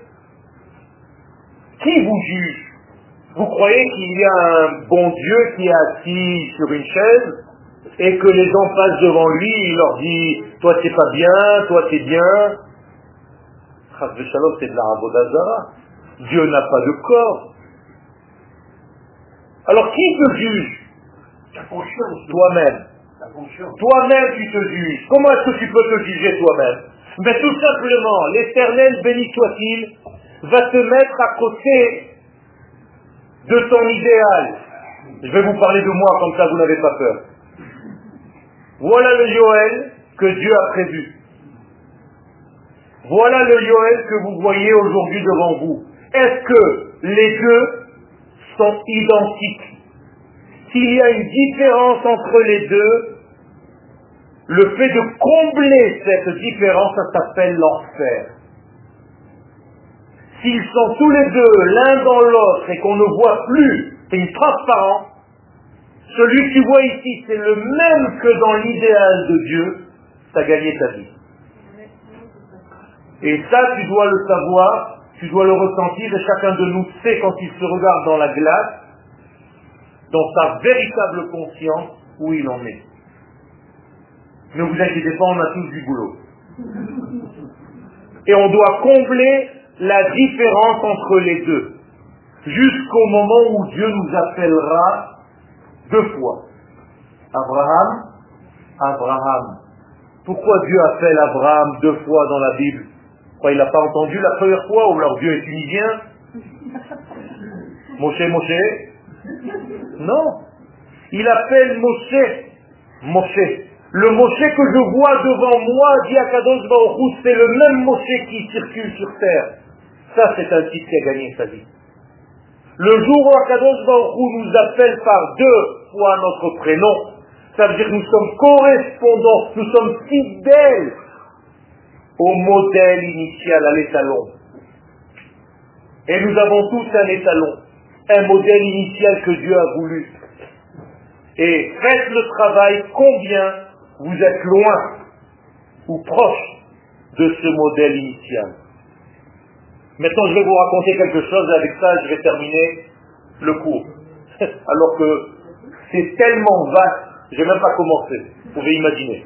Qui vous juge? Vous croyez qu'il y a un bon Dieu qui est assis sur une chaise et que les gens passent devant lui, il leur dit, toi c'est pas bien, toi c'est bien. c'est de la Dieu n'a pas de corps. Alors qui te juge? Toi-même. Toi-même tu te juges. Comment est-ce que tu peux te juger toi-même? Mais tout simplement, l'éternel béni soit-il, va te mettre à côté de ton idéal. Je vais vous parler de moi, comme ça vous n'avez pas peur. Voilà le Yoel que Dieu a prévu. Voilà le Yoel que vous voyez aujourd'hui devant vous. Est-ce que les deux sont identiques? S'il y a une différence entre les deux, le fait de combler cette différence, ça s'appelle l'enfer. S'ils sont tous les deux l'un dans l'autre et qu'on ne voit plus, c'est une transparence, celui que tu vois ici, c'est le même que dans l'idéal de Dieu, tu as gagné ta vie. Et ça, tu dois le savoir, tu dois le ressentir, et chacun de nous sait quand il se regarde dans la glace, dans sa véritable conscience, où il en est. Ne vous inquiétez pas, on a tous du boulot. Et on doit combler la différence entre les deux, jusqu'au moment où Dieu nous appellera deux fois. Abraham, Abraham. Pourquoi Dieu appelle Abraham deux fois dans la Bible? Quoi, il n'a pas entendu la première fois ou alors Dieu est tunisien? Moshe, Moshe? Non. Il appelle Moshe, Moshe. Le Moshe que je vois devant moi, dit Akadosh Baruch c'est le même Moshe qui circule sur terre. Ça, c'est un titre qui a gagné sa vie. Le jour où Akadosh Baruch nous appelle par deux fois notre prénom, ça veut dire que nous sommes correspondants, nous sommes fidèles au modèle initial, à l'étalon. Et nous avons tous un étalon, un modèle initial que Dieu a voulu. Et faites le travail combien vous êtes loin ou proche de ce modèle initial. Maintenant, je vais vous raconter quelque chose et avec ça, je vais terminer le cours. Alors que c'est tellement vaste, je n'ai même pas commencé. Vous pouvez imaginer.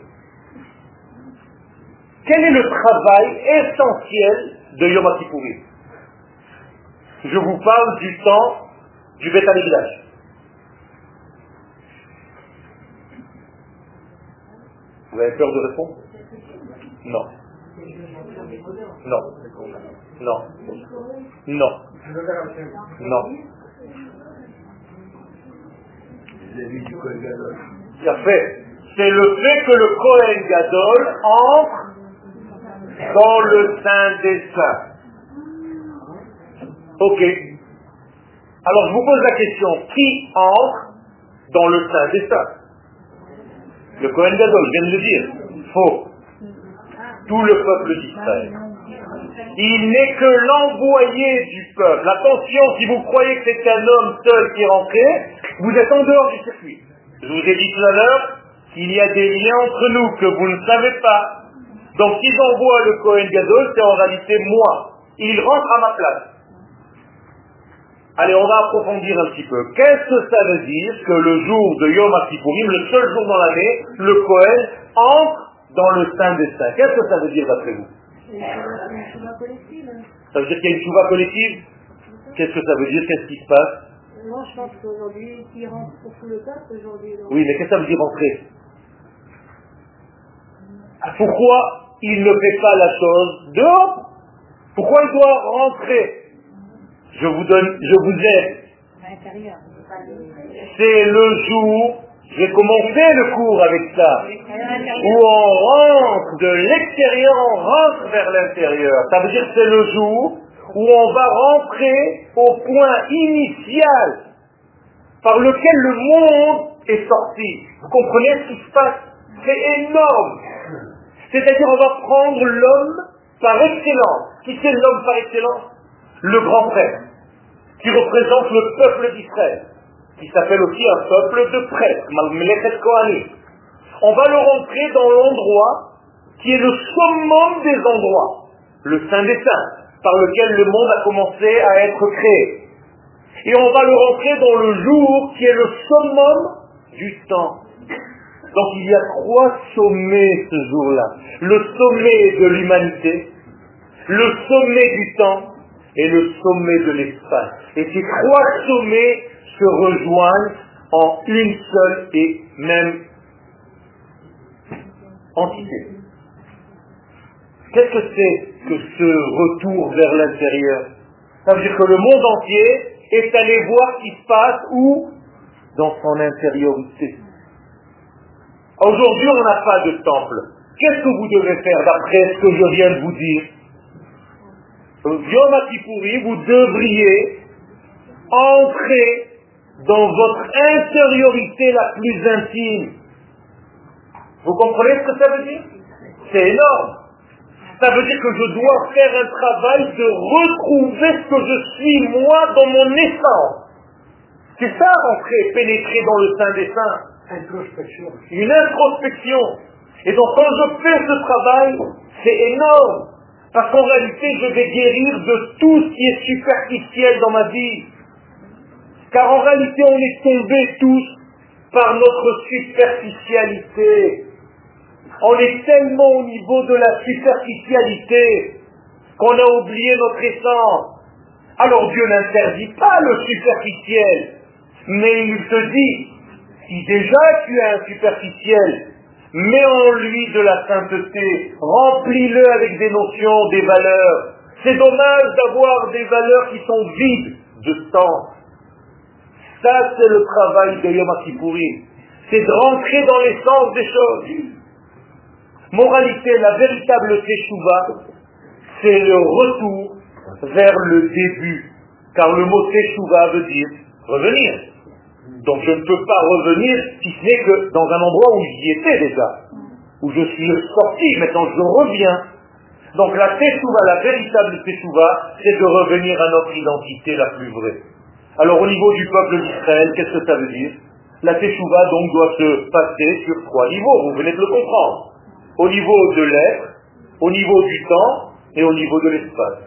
Quel est le travail essentiel de Yom Kippourim Je vous parle du temps du Beth Vous avez peur de répondre? Non. Non. Non. Non. Non. C'est le fait que le Kohen Gadol entre dans le sein des saints. Ok. Alors je vous pose la question, qui entre dans le sein des saints? Le Kohen Gadol, je viens de le dire. Faux. Tout le peuple d'Israël. Il n'est que l'envoyé du peuple. Attention, si vous croyez que c'est un homme seul qui est rentré, vous êtes en dehors du circuit. Je vous ai dit tout à l'heure qu'il y a des liens entre nous que vous ne savez pas. Donc s'ils envoient le Cohen Gadol, c'est en réalité moi. Il rentre à ma place. Allez, on va approfondir un petit peu. Qu'est-ce que ça veut dire que le jour de Yom Kippourim, le seul jour dans l'année, le Cohen entre dans le sein des saints Qu'est-ce que ça veut dire d'après vous ça veut dire qu'il y a une chouva collective Qu'est-ce que ça veut dire Qu'est-ce qui se passe Moi, je pense qu'aujourd'hui, il rentre pour tout le peuple aujourd'hui. Oui, mais qu'est-ce que ça veut dire rentrer Pourquoi il ne fait pas la chose dehors Pourquoi il doit rentrer Je vous donne, je vous aide. C'est le jour j'ai commencé le cours avec ça. Où on rentre de l'extérieur, on rentre vers l'intérieur. Ça veut dire que c'est le jour où on va rentrer au point initial par lequel le monde est sorti. Vous comprenez ce qui se passe? C'est énorme. C'est-à-dire on va prendre l'homme par excellence. Qui c'est l'homme par excellence? Le grand frère, qui représente le peuple d'Israël qui s'appelle aussi un peuple de prêtres, On va le rentrer dans l'endroit qui est le summum des endroits, le Saint des Saints, par lequel le monde a commencé à être créé. Et on va le rentrer dans le jour qui est le summum du temps. Donc il y a trois sommets ce jour-là. Le sommet de l'humanité, le sommet du temps et le sommet de l'espace. Et ces trois sommets se rejoignent en une seule et même entité. Qu'est-ce que c'est que ce retour vers l'intérieur? Ça veut dire que le monde entier est allé voir ce qui se passe où Dans son intériorité. Aujourd'hui, on n'a pas de temple. Qu'est-ce que vous devez faire d'après ce que je viens de vous dire? Yom vous devriez entrer dans votre intériorité la plus intime. Vous comprenez ce que ça veut dire? C'est énorme. Ça veut dire que je dois faire un travail de retrouver ce que je suis moi dans mon essence. C'est ça entrer, pénétrer dans le sein des saints. Introspection. Une introspection. Et donc quand je fais ce travail, c'est énorme. Parce qu'en réalité, je vais guérir de tout ce qui est superficiel dans ma vie. Car en réalité, on est tombés tous par notre superficialité. On est tellement au niveau de la superficialité qu'on a oublié notre essence. Alors Dieu n'interdit pas le superficiel, mais il te dit, si déjà tu es un superficiel, mets en lui de la sainteté, remplis-le avec des notions, des valeurs. C'est dommage d'avoir des valeurs qui sont vides de sens. Ça, c'est le travail de Yom Kippourim. C'est de rentrer dans l'essence des choses. Moralité, la véritable teshuva, c'est le retour vers le début. Car le mot teshuva veut dire revenir. Donc je ne peux pas revenir si ce n'est que dans un endroit où j'y étais déjà, où je suis sorti, maintenant je reviens. Donc la teshuva, la véritable teshuva, c'est de revenir à notre identité la plus vraie. Alors au niveau du peuple d'Israël, qu'est-ce que ça veut dire? La teshuva donc doit se passer sur trois niveaux, vous venez de le comprendre. Au niveau de l'être, au niveau du temps et au niveau de l'espace.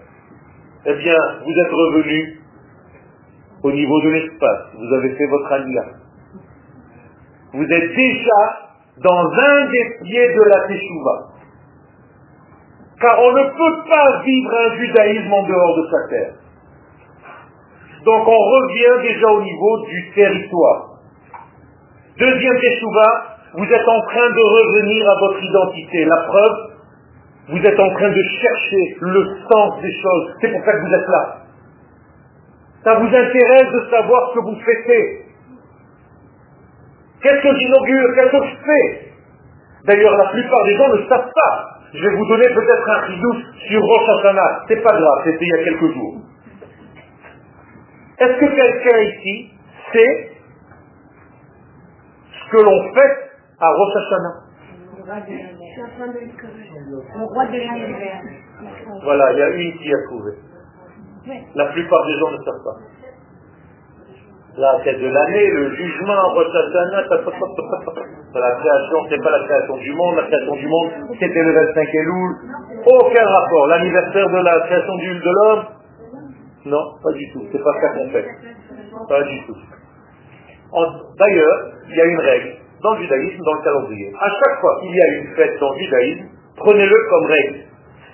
Eh bien, vous êtes revenu au niveau de l'espace. Vous avez fait votre alliance. Vous êtes déjà dans un des pieds de la Teshuvah. Car on ne peut pas vivre un judaïsme en dehors de sa terre. Donc on revient déjà au niveau du territoire. Deuxième Teshuvah, vous êtes en train de revenir à votre identité. La preuve, vous êtes en train de chercher le sens des choses. C'est pour ça que vous êtes là. Ça vous intéresse de savoir ce que vous faites. Qu'est-ce que j'inaugure? Qu'est-ce que je fais? D'ailleurs, la plupart des gens ne savent pas. Je vais vous donner peut-être un ridouche sur Rosh Hashanah. C'est pas grave, c'était il y a quelques jours. Est-ce que quelqu'un ici sait ce que l'on fait à Rosh Hashanah Voilà, il y a une qui a trouvé. La plupart des gens ne savent pas. La tête de l'année, le jugement, Rosh Hashanah, la création, c'est pas la création du monde, la création du monde, c'était le 25 Elul. Aucun rapport. L'anniversaire de la création du, de l'homme Non, pas du tout. C'est pas ça qu'on fait. Pas du tout. D'ailleurs, il y a une règle dans le judaïsme, dans le calendrier. À chaque fois qu'il y a une fête dans le judaïsme, prenez-le comme règle.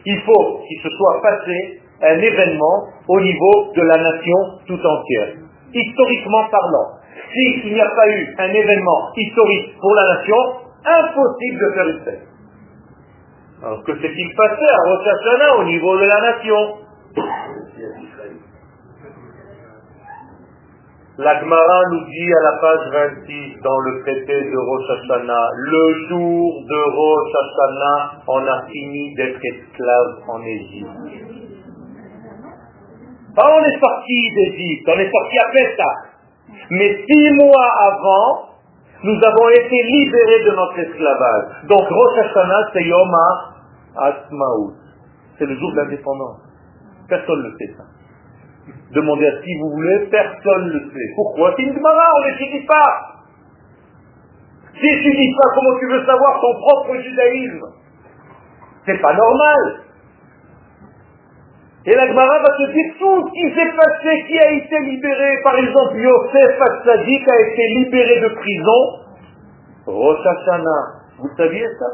Il faut qu'il se soit passé un événement au niveau de la nation tout entière, historiquement parlant. S'il n'y a pas eu un événement historique pour la nation, impossible de faire une fête. Alors que s'est-il passé à Rosh au niveau de la nation? La Gemara nous dit à la page 26 dans le traité de Rosh Hashanah, le jour de Rosh Hashanah, on a fini d'être esclave en Égypte. Pas on est sorti d'Égypte, on est sorti à Pessah. Mais six mois avant, nous avons été libérés de notre esclavage. Donc Rosh Hashanah, c'est Yom Asmaout. C'est le jour de l'indépendance. Personne ne sait ça. Demandez à qui vous voulez, personne ne le sait. Pourquoi C'est une Gemara, on n'étudie pas. Si tu dis pas, comment tu veux savoir ton propre judaïsme C'est pas normal. Et la Gemara va te dire tout ce qui s'est passé, qui a été libéré. Par exemple, Yosef Hatzadik a été libéré de prison. Rosh Hashanah. Vous saviez ça?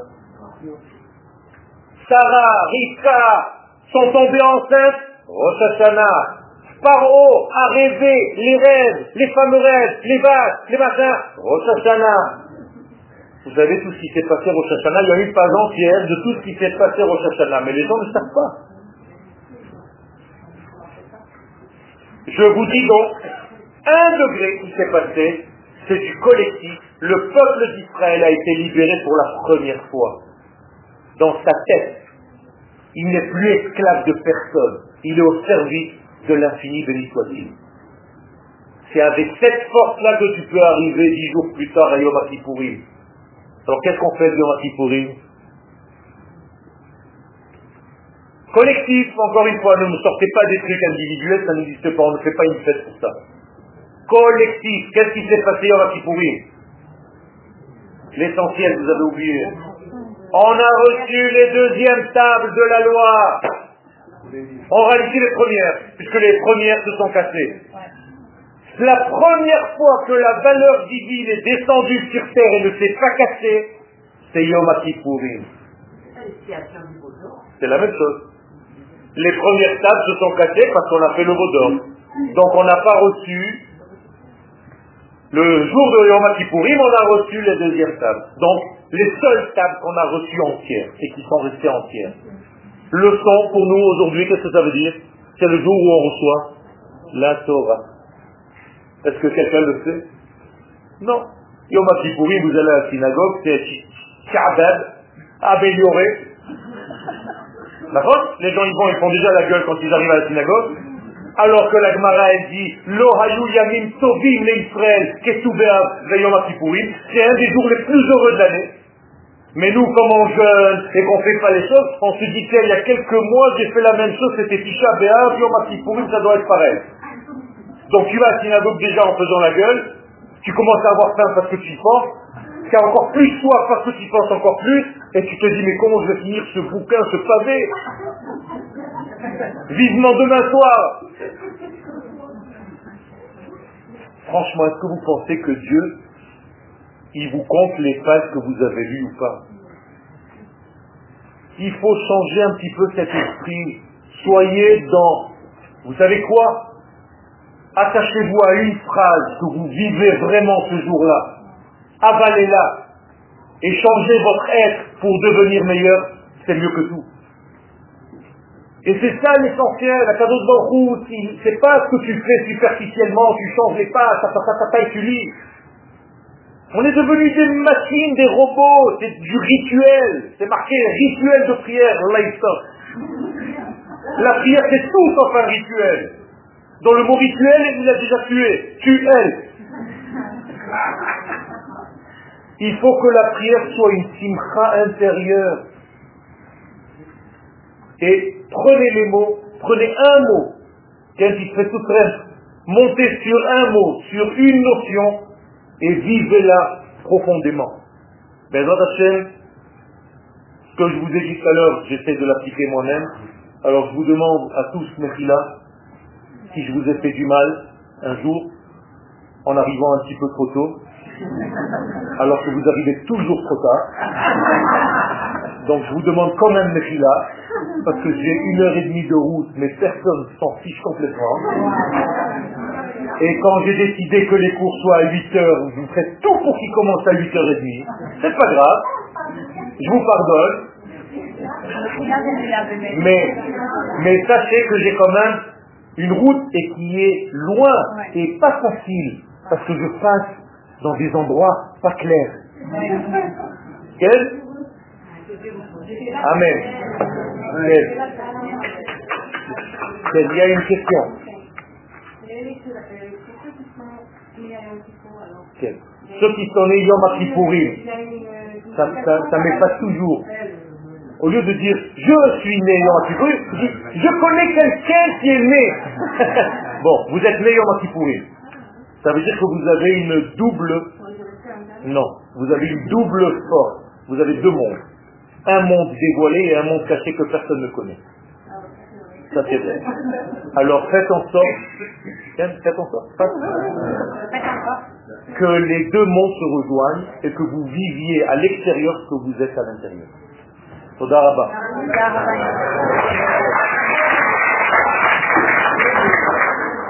Sarah, Rika sont tombés enceintes. Rosh. Paro a rêvé les rêves, les fameux rêves, les vaches, les machins. Rosh. Vous savez tout ce qui s'est passé au Hashanah. Il y a une page entière de tout ce qui s'est passé au Hashanah. Mais les gens ne savent pas. Je vous dis donc, un degré qui s'est passé, c'est du collectif. Le peuple d'Israël a été libéré pour la première fois. Dans sa tête, il n'est plus esclave de personne. Il est au service de l'infini béni soit-il. C'est avec cette force-là que tu peux arriver dix jours plus tard à Yom Kippourim. Alors qu'est-ce qu'on fait de Yom Kippourim Collectif, encore une fois, ne me sortez pas des trucs individuels, ça n'existe pas, on ne fait pas une fête pour ça. Collectif, qu'est-ce qui s'est passé Yom Kippourim L'essentiel, vous avez oublié. On a reçu les deuxièmes tables de la loi. On réalise les premières, puisque les premières se sont cassées. La première fois que la valeur divine est descendue sur terre et ne s'est pas cassée, c'est Yom Kippourim. C'est la même chose. Les premières tables se sont cassées parce qu'on a fait le d'or. Donc on n'a pas reçu, le jour de Yom Kippourim, on a reçu les deuxièmes tables. Donc les seules tables qu'on a reçues entières et qui sont restées entières. Le son pour nous aujourd'hui, qu'est-ce que ça veut dire? C'est le jour où on reçoit la Torah. Est-ce que quelqu'un le sait? Non. Yom Kippourim, vous allez à la synagogue, c'est Ka'bad, amélioré. D'accord? Les gens ils vont, ils font déjà la gueule quand ils arrivent à la synagogue. Alors que la Gemara elle dit Lo hayu yamim tovim le Israël ketubea Yom Kippourim, c'est un des jours les plus heureux de l'année. Mais nous, comme on jeûne et qu'on ne fait pas les choses, on se dit qu'il y a quelques mois, j'ai fait la même chose, c'était Tisha B'Av, Yom Kippourim, ça doit être pareil. Donc tu vas à synagogue déjà en faisant la gueule, tu commences à avoir faim parce que tu y penses, tu as encore plus soif parce que tu y penses encore plus, et tu te dis mais comment je vais finir ce bouquin, ce pavé? Vivement demain soir Franchement, est-ce que vous pensez que Dieu, il vous compte les pages que vous avez lues ou pas Il faut changer un petit peu cet esprit. Soyez dans, vous savez quoi? Attachez-vous à une phrase que vous vivez vraiment ce jour-là. Avalez-la. Et changez votre être pour devenir meilleur. C'est mieux que tout. Et c'est ça l'essentiel, la cadeau de route, c'est pas ce que tu fais superficiellement, tu changes les pas, ça, ça, ça, et tu lis. On est devenus des machines, des robots, c'est du rituel, c'est marqué rituel de prière, La prière c'est tout sauf un rituel. Dans le mot rituel, il a déjà tué. Tu es. Il faut que la prière soit une simcha intérieure. Et prenez les mots, prenez un mot, qu'un fait tout montez sur un mot, sur une notion, et vivez-la profondément. Mais dans Hachem, ce que je vous ai dit tout à l'heure, j'essaie de l'appliquer moi-même. Alors je vous demande à tous, Mechila, si je vous ai fait du mal un jour, en arrivant un petit peu trop tôt, alors que vous arrivez toujours trop tard. Donc je vous demande quand même mes parce que j'ai une heure et demie de route, mais personne s'en fiche complètement. Et quand j'ai décidé que les cours soient à 8 heures, vous faites tout pour qu'ils commencent à 8h30. C'est pas grave. Je vous pardonne. Mais, mais sachez que j'ai quand même une route et qui est loin et pas facile parce que je passe dans des endroits pas clairs. Quel? Amen. Il y a une question. Ceux qui sont nés Yom Kippourim, ça ne met pas toujours. Au lieu de dire je suis né Yom Kippourim, je je connais quelqu'un qui est né. bon, vous êtes né Yom Kippourim. Ça veut dire que vous avez une double. Non, vous avez une double force. Vous avez deux mondes. Un monde dévoilé et un monde caché que personne ne connaît. Ça c'est vrai. Alors faites en sorte, faites en sorte, que les deux mondes se rejoignent et que vous viviez à l'extérieur ce que vous êtes à l'intérieur.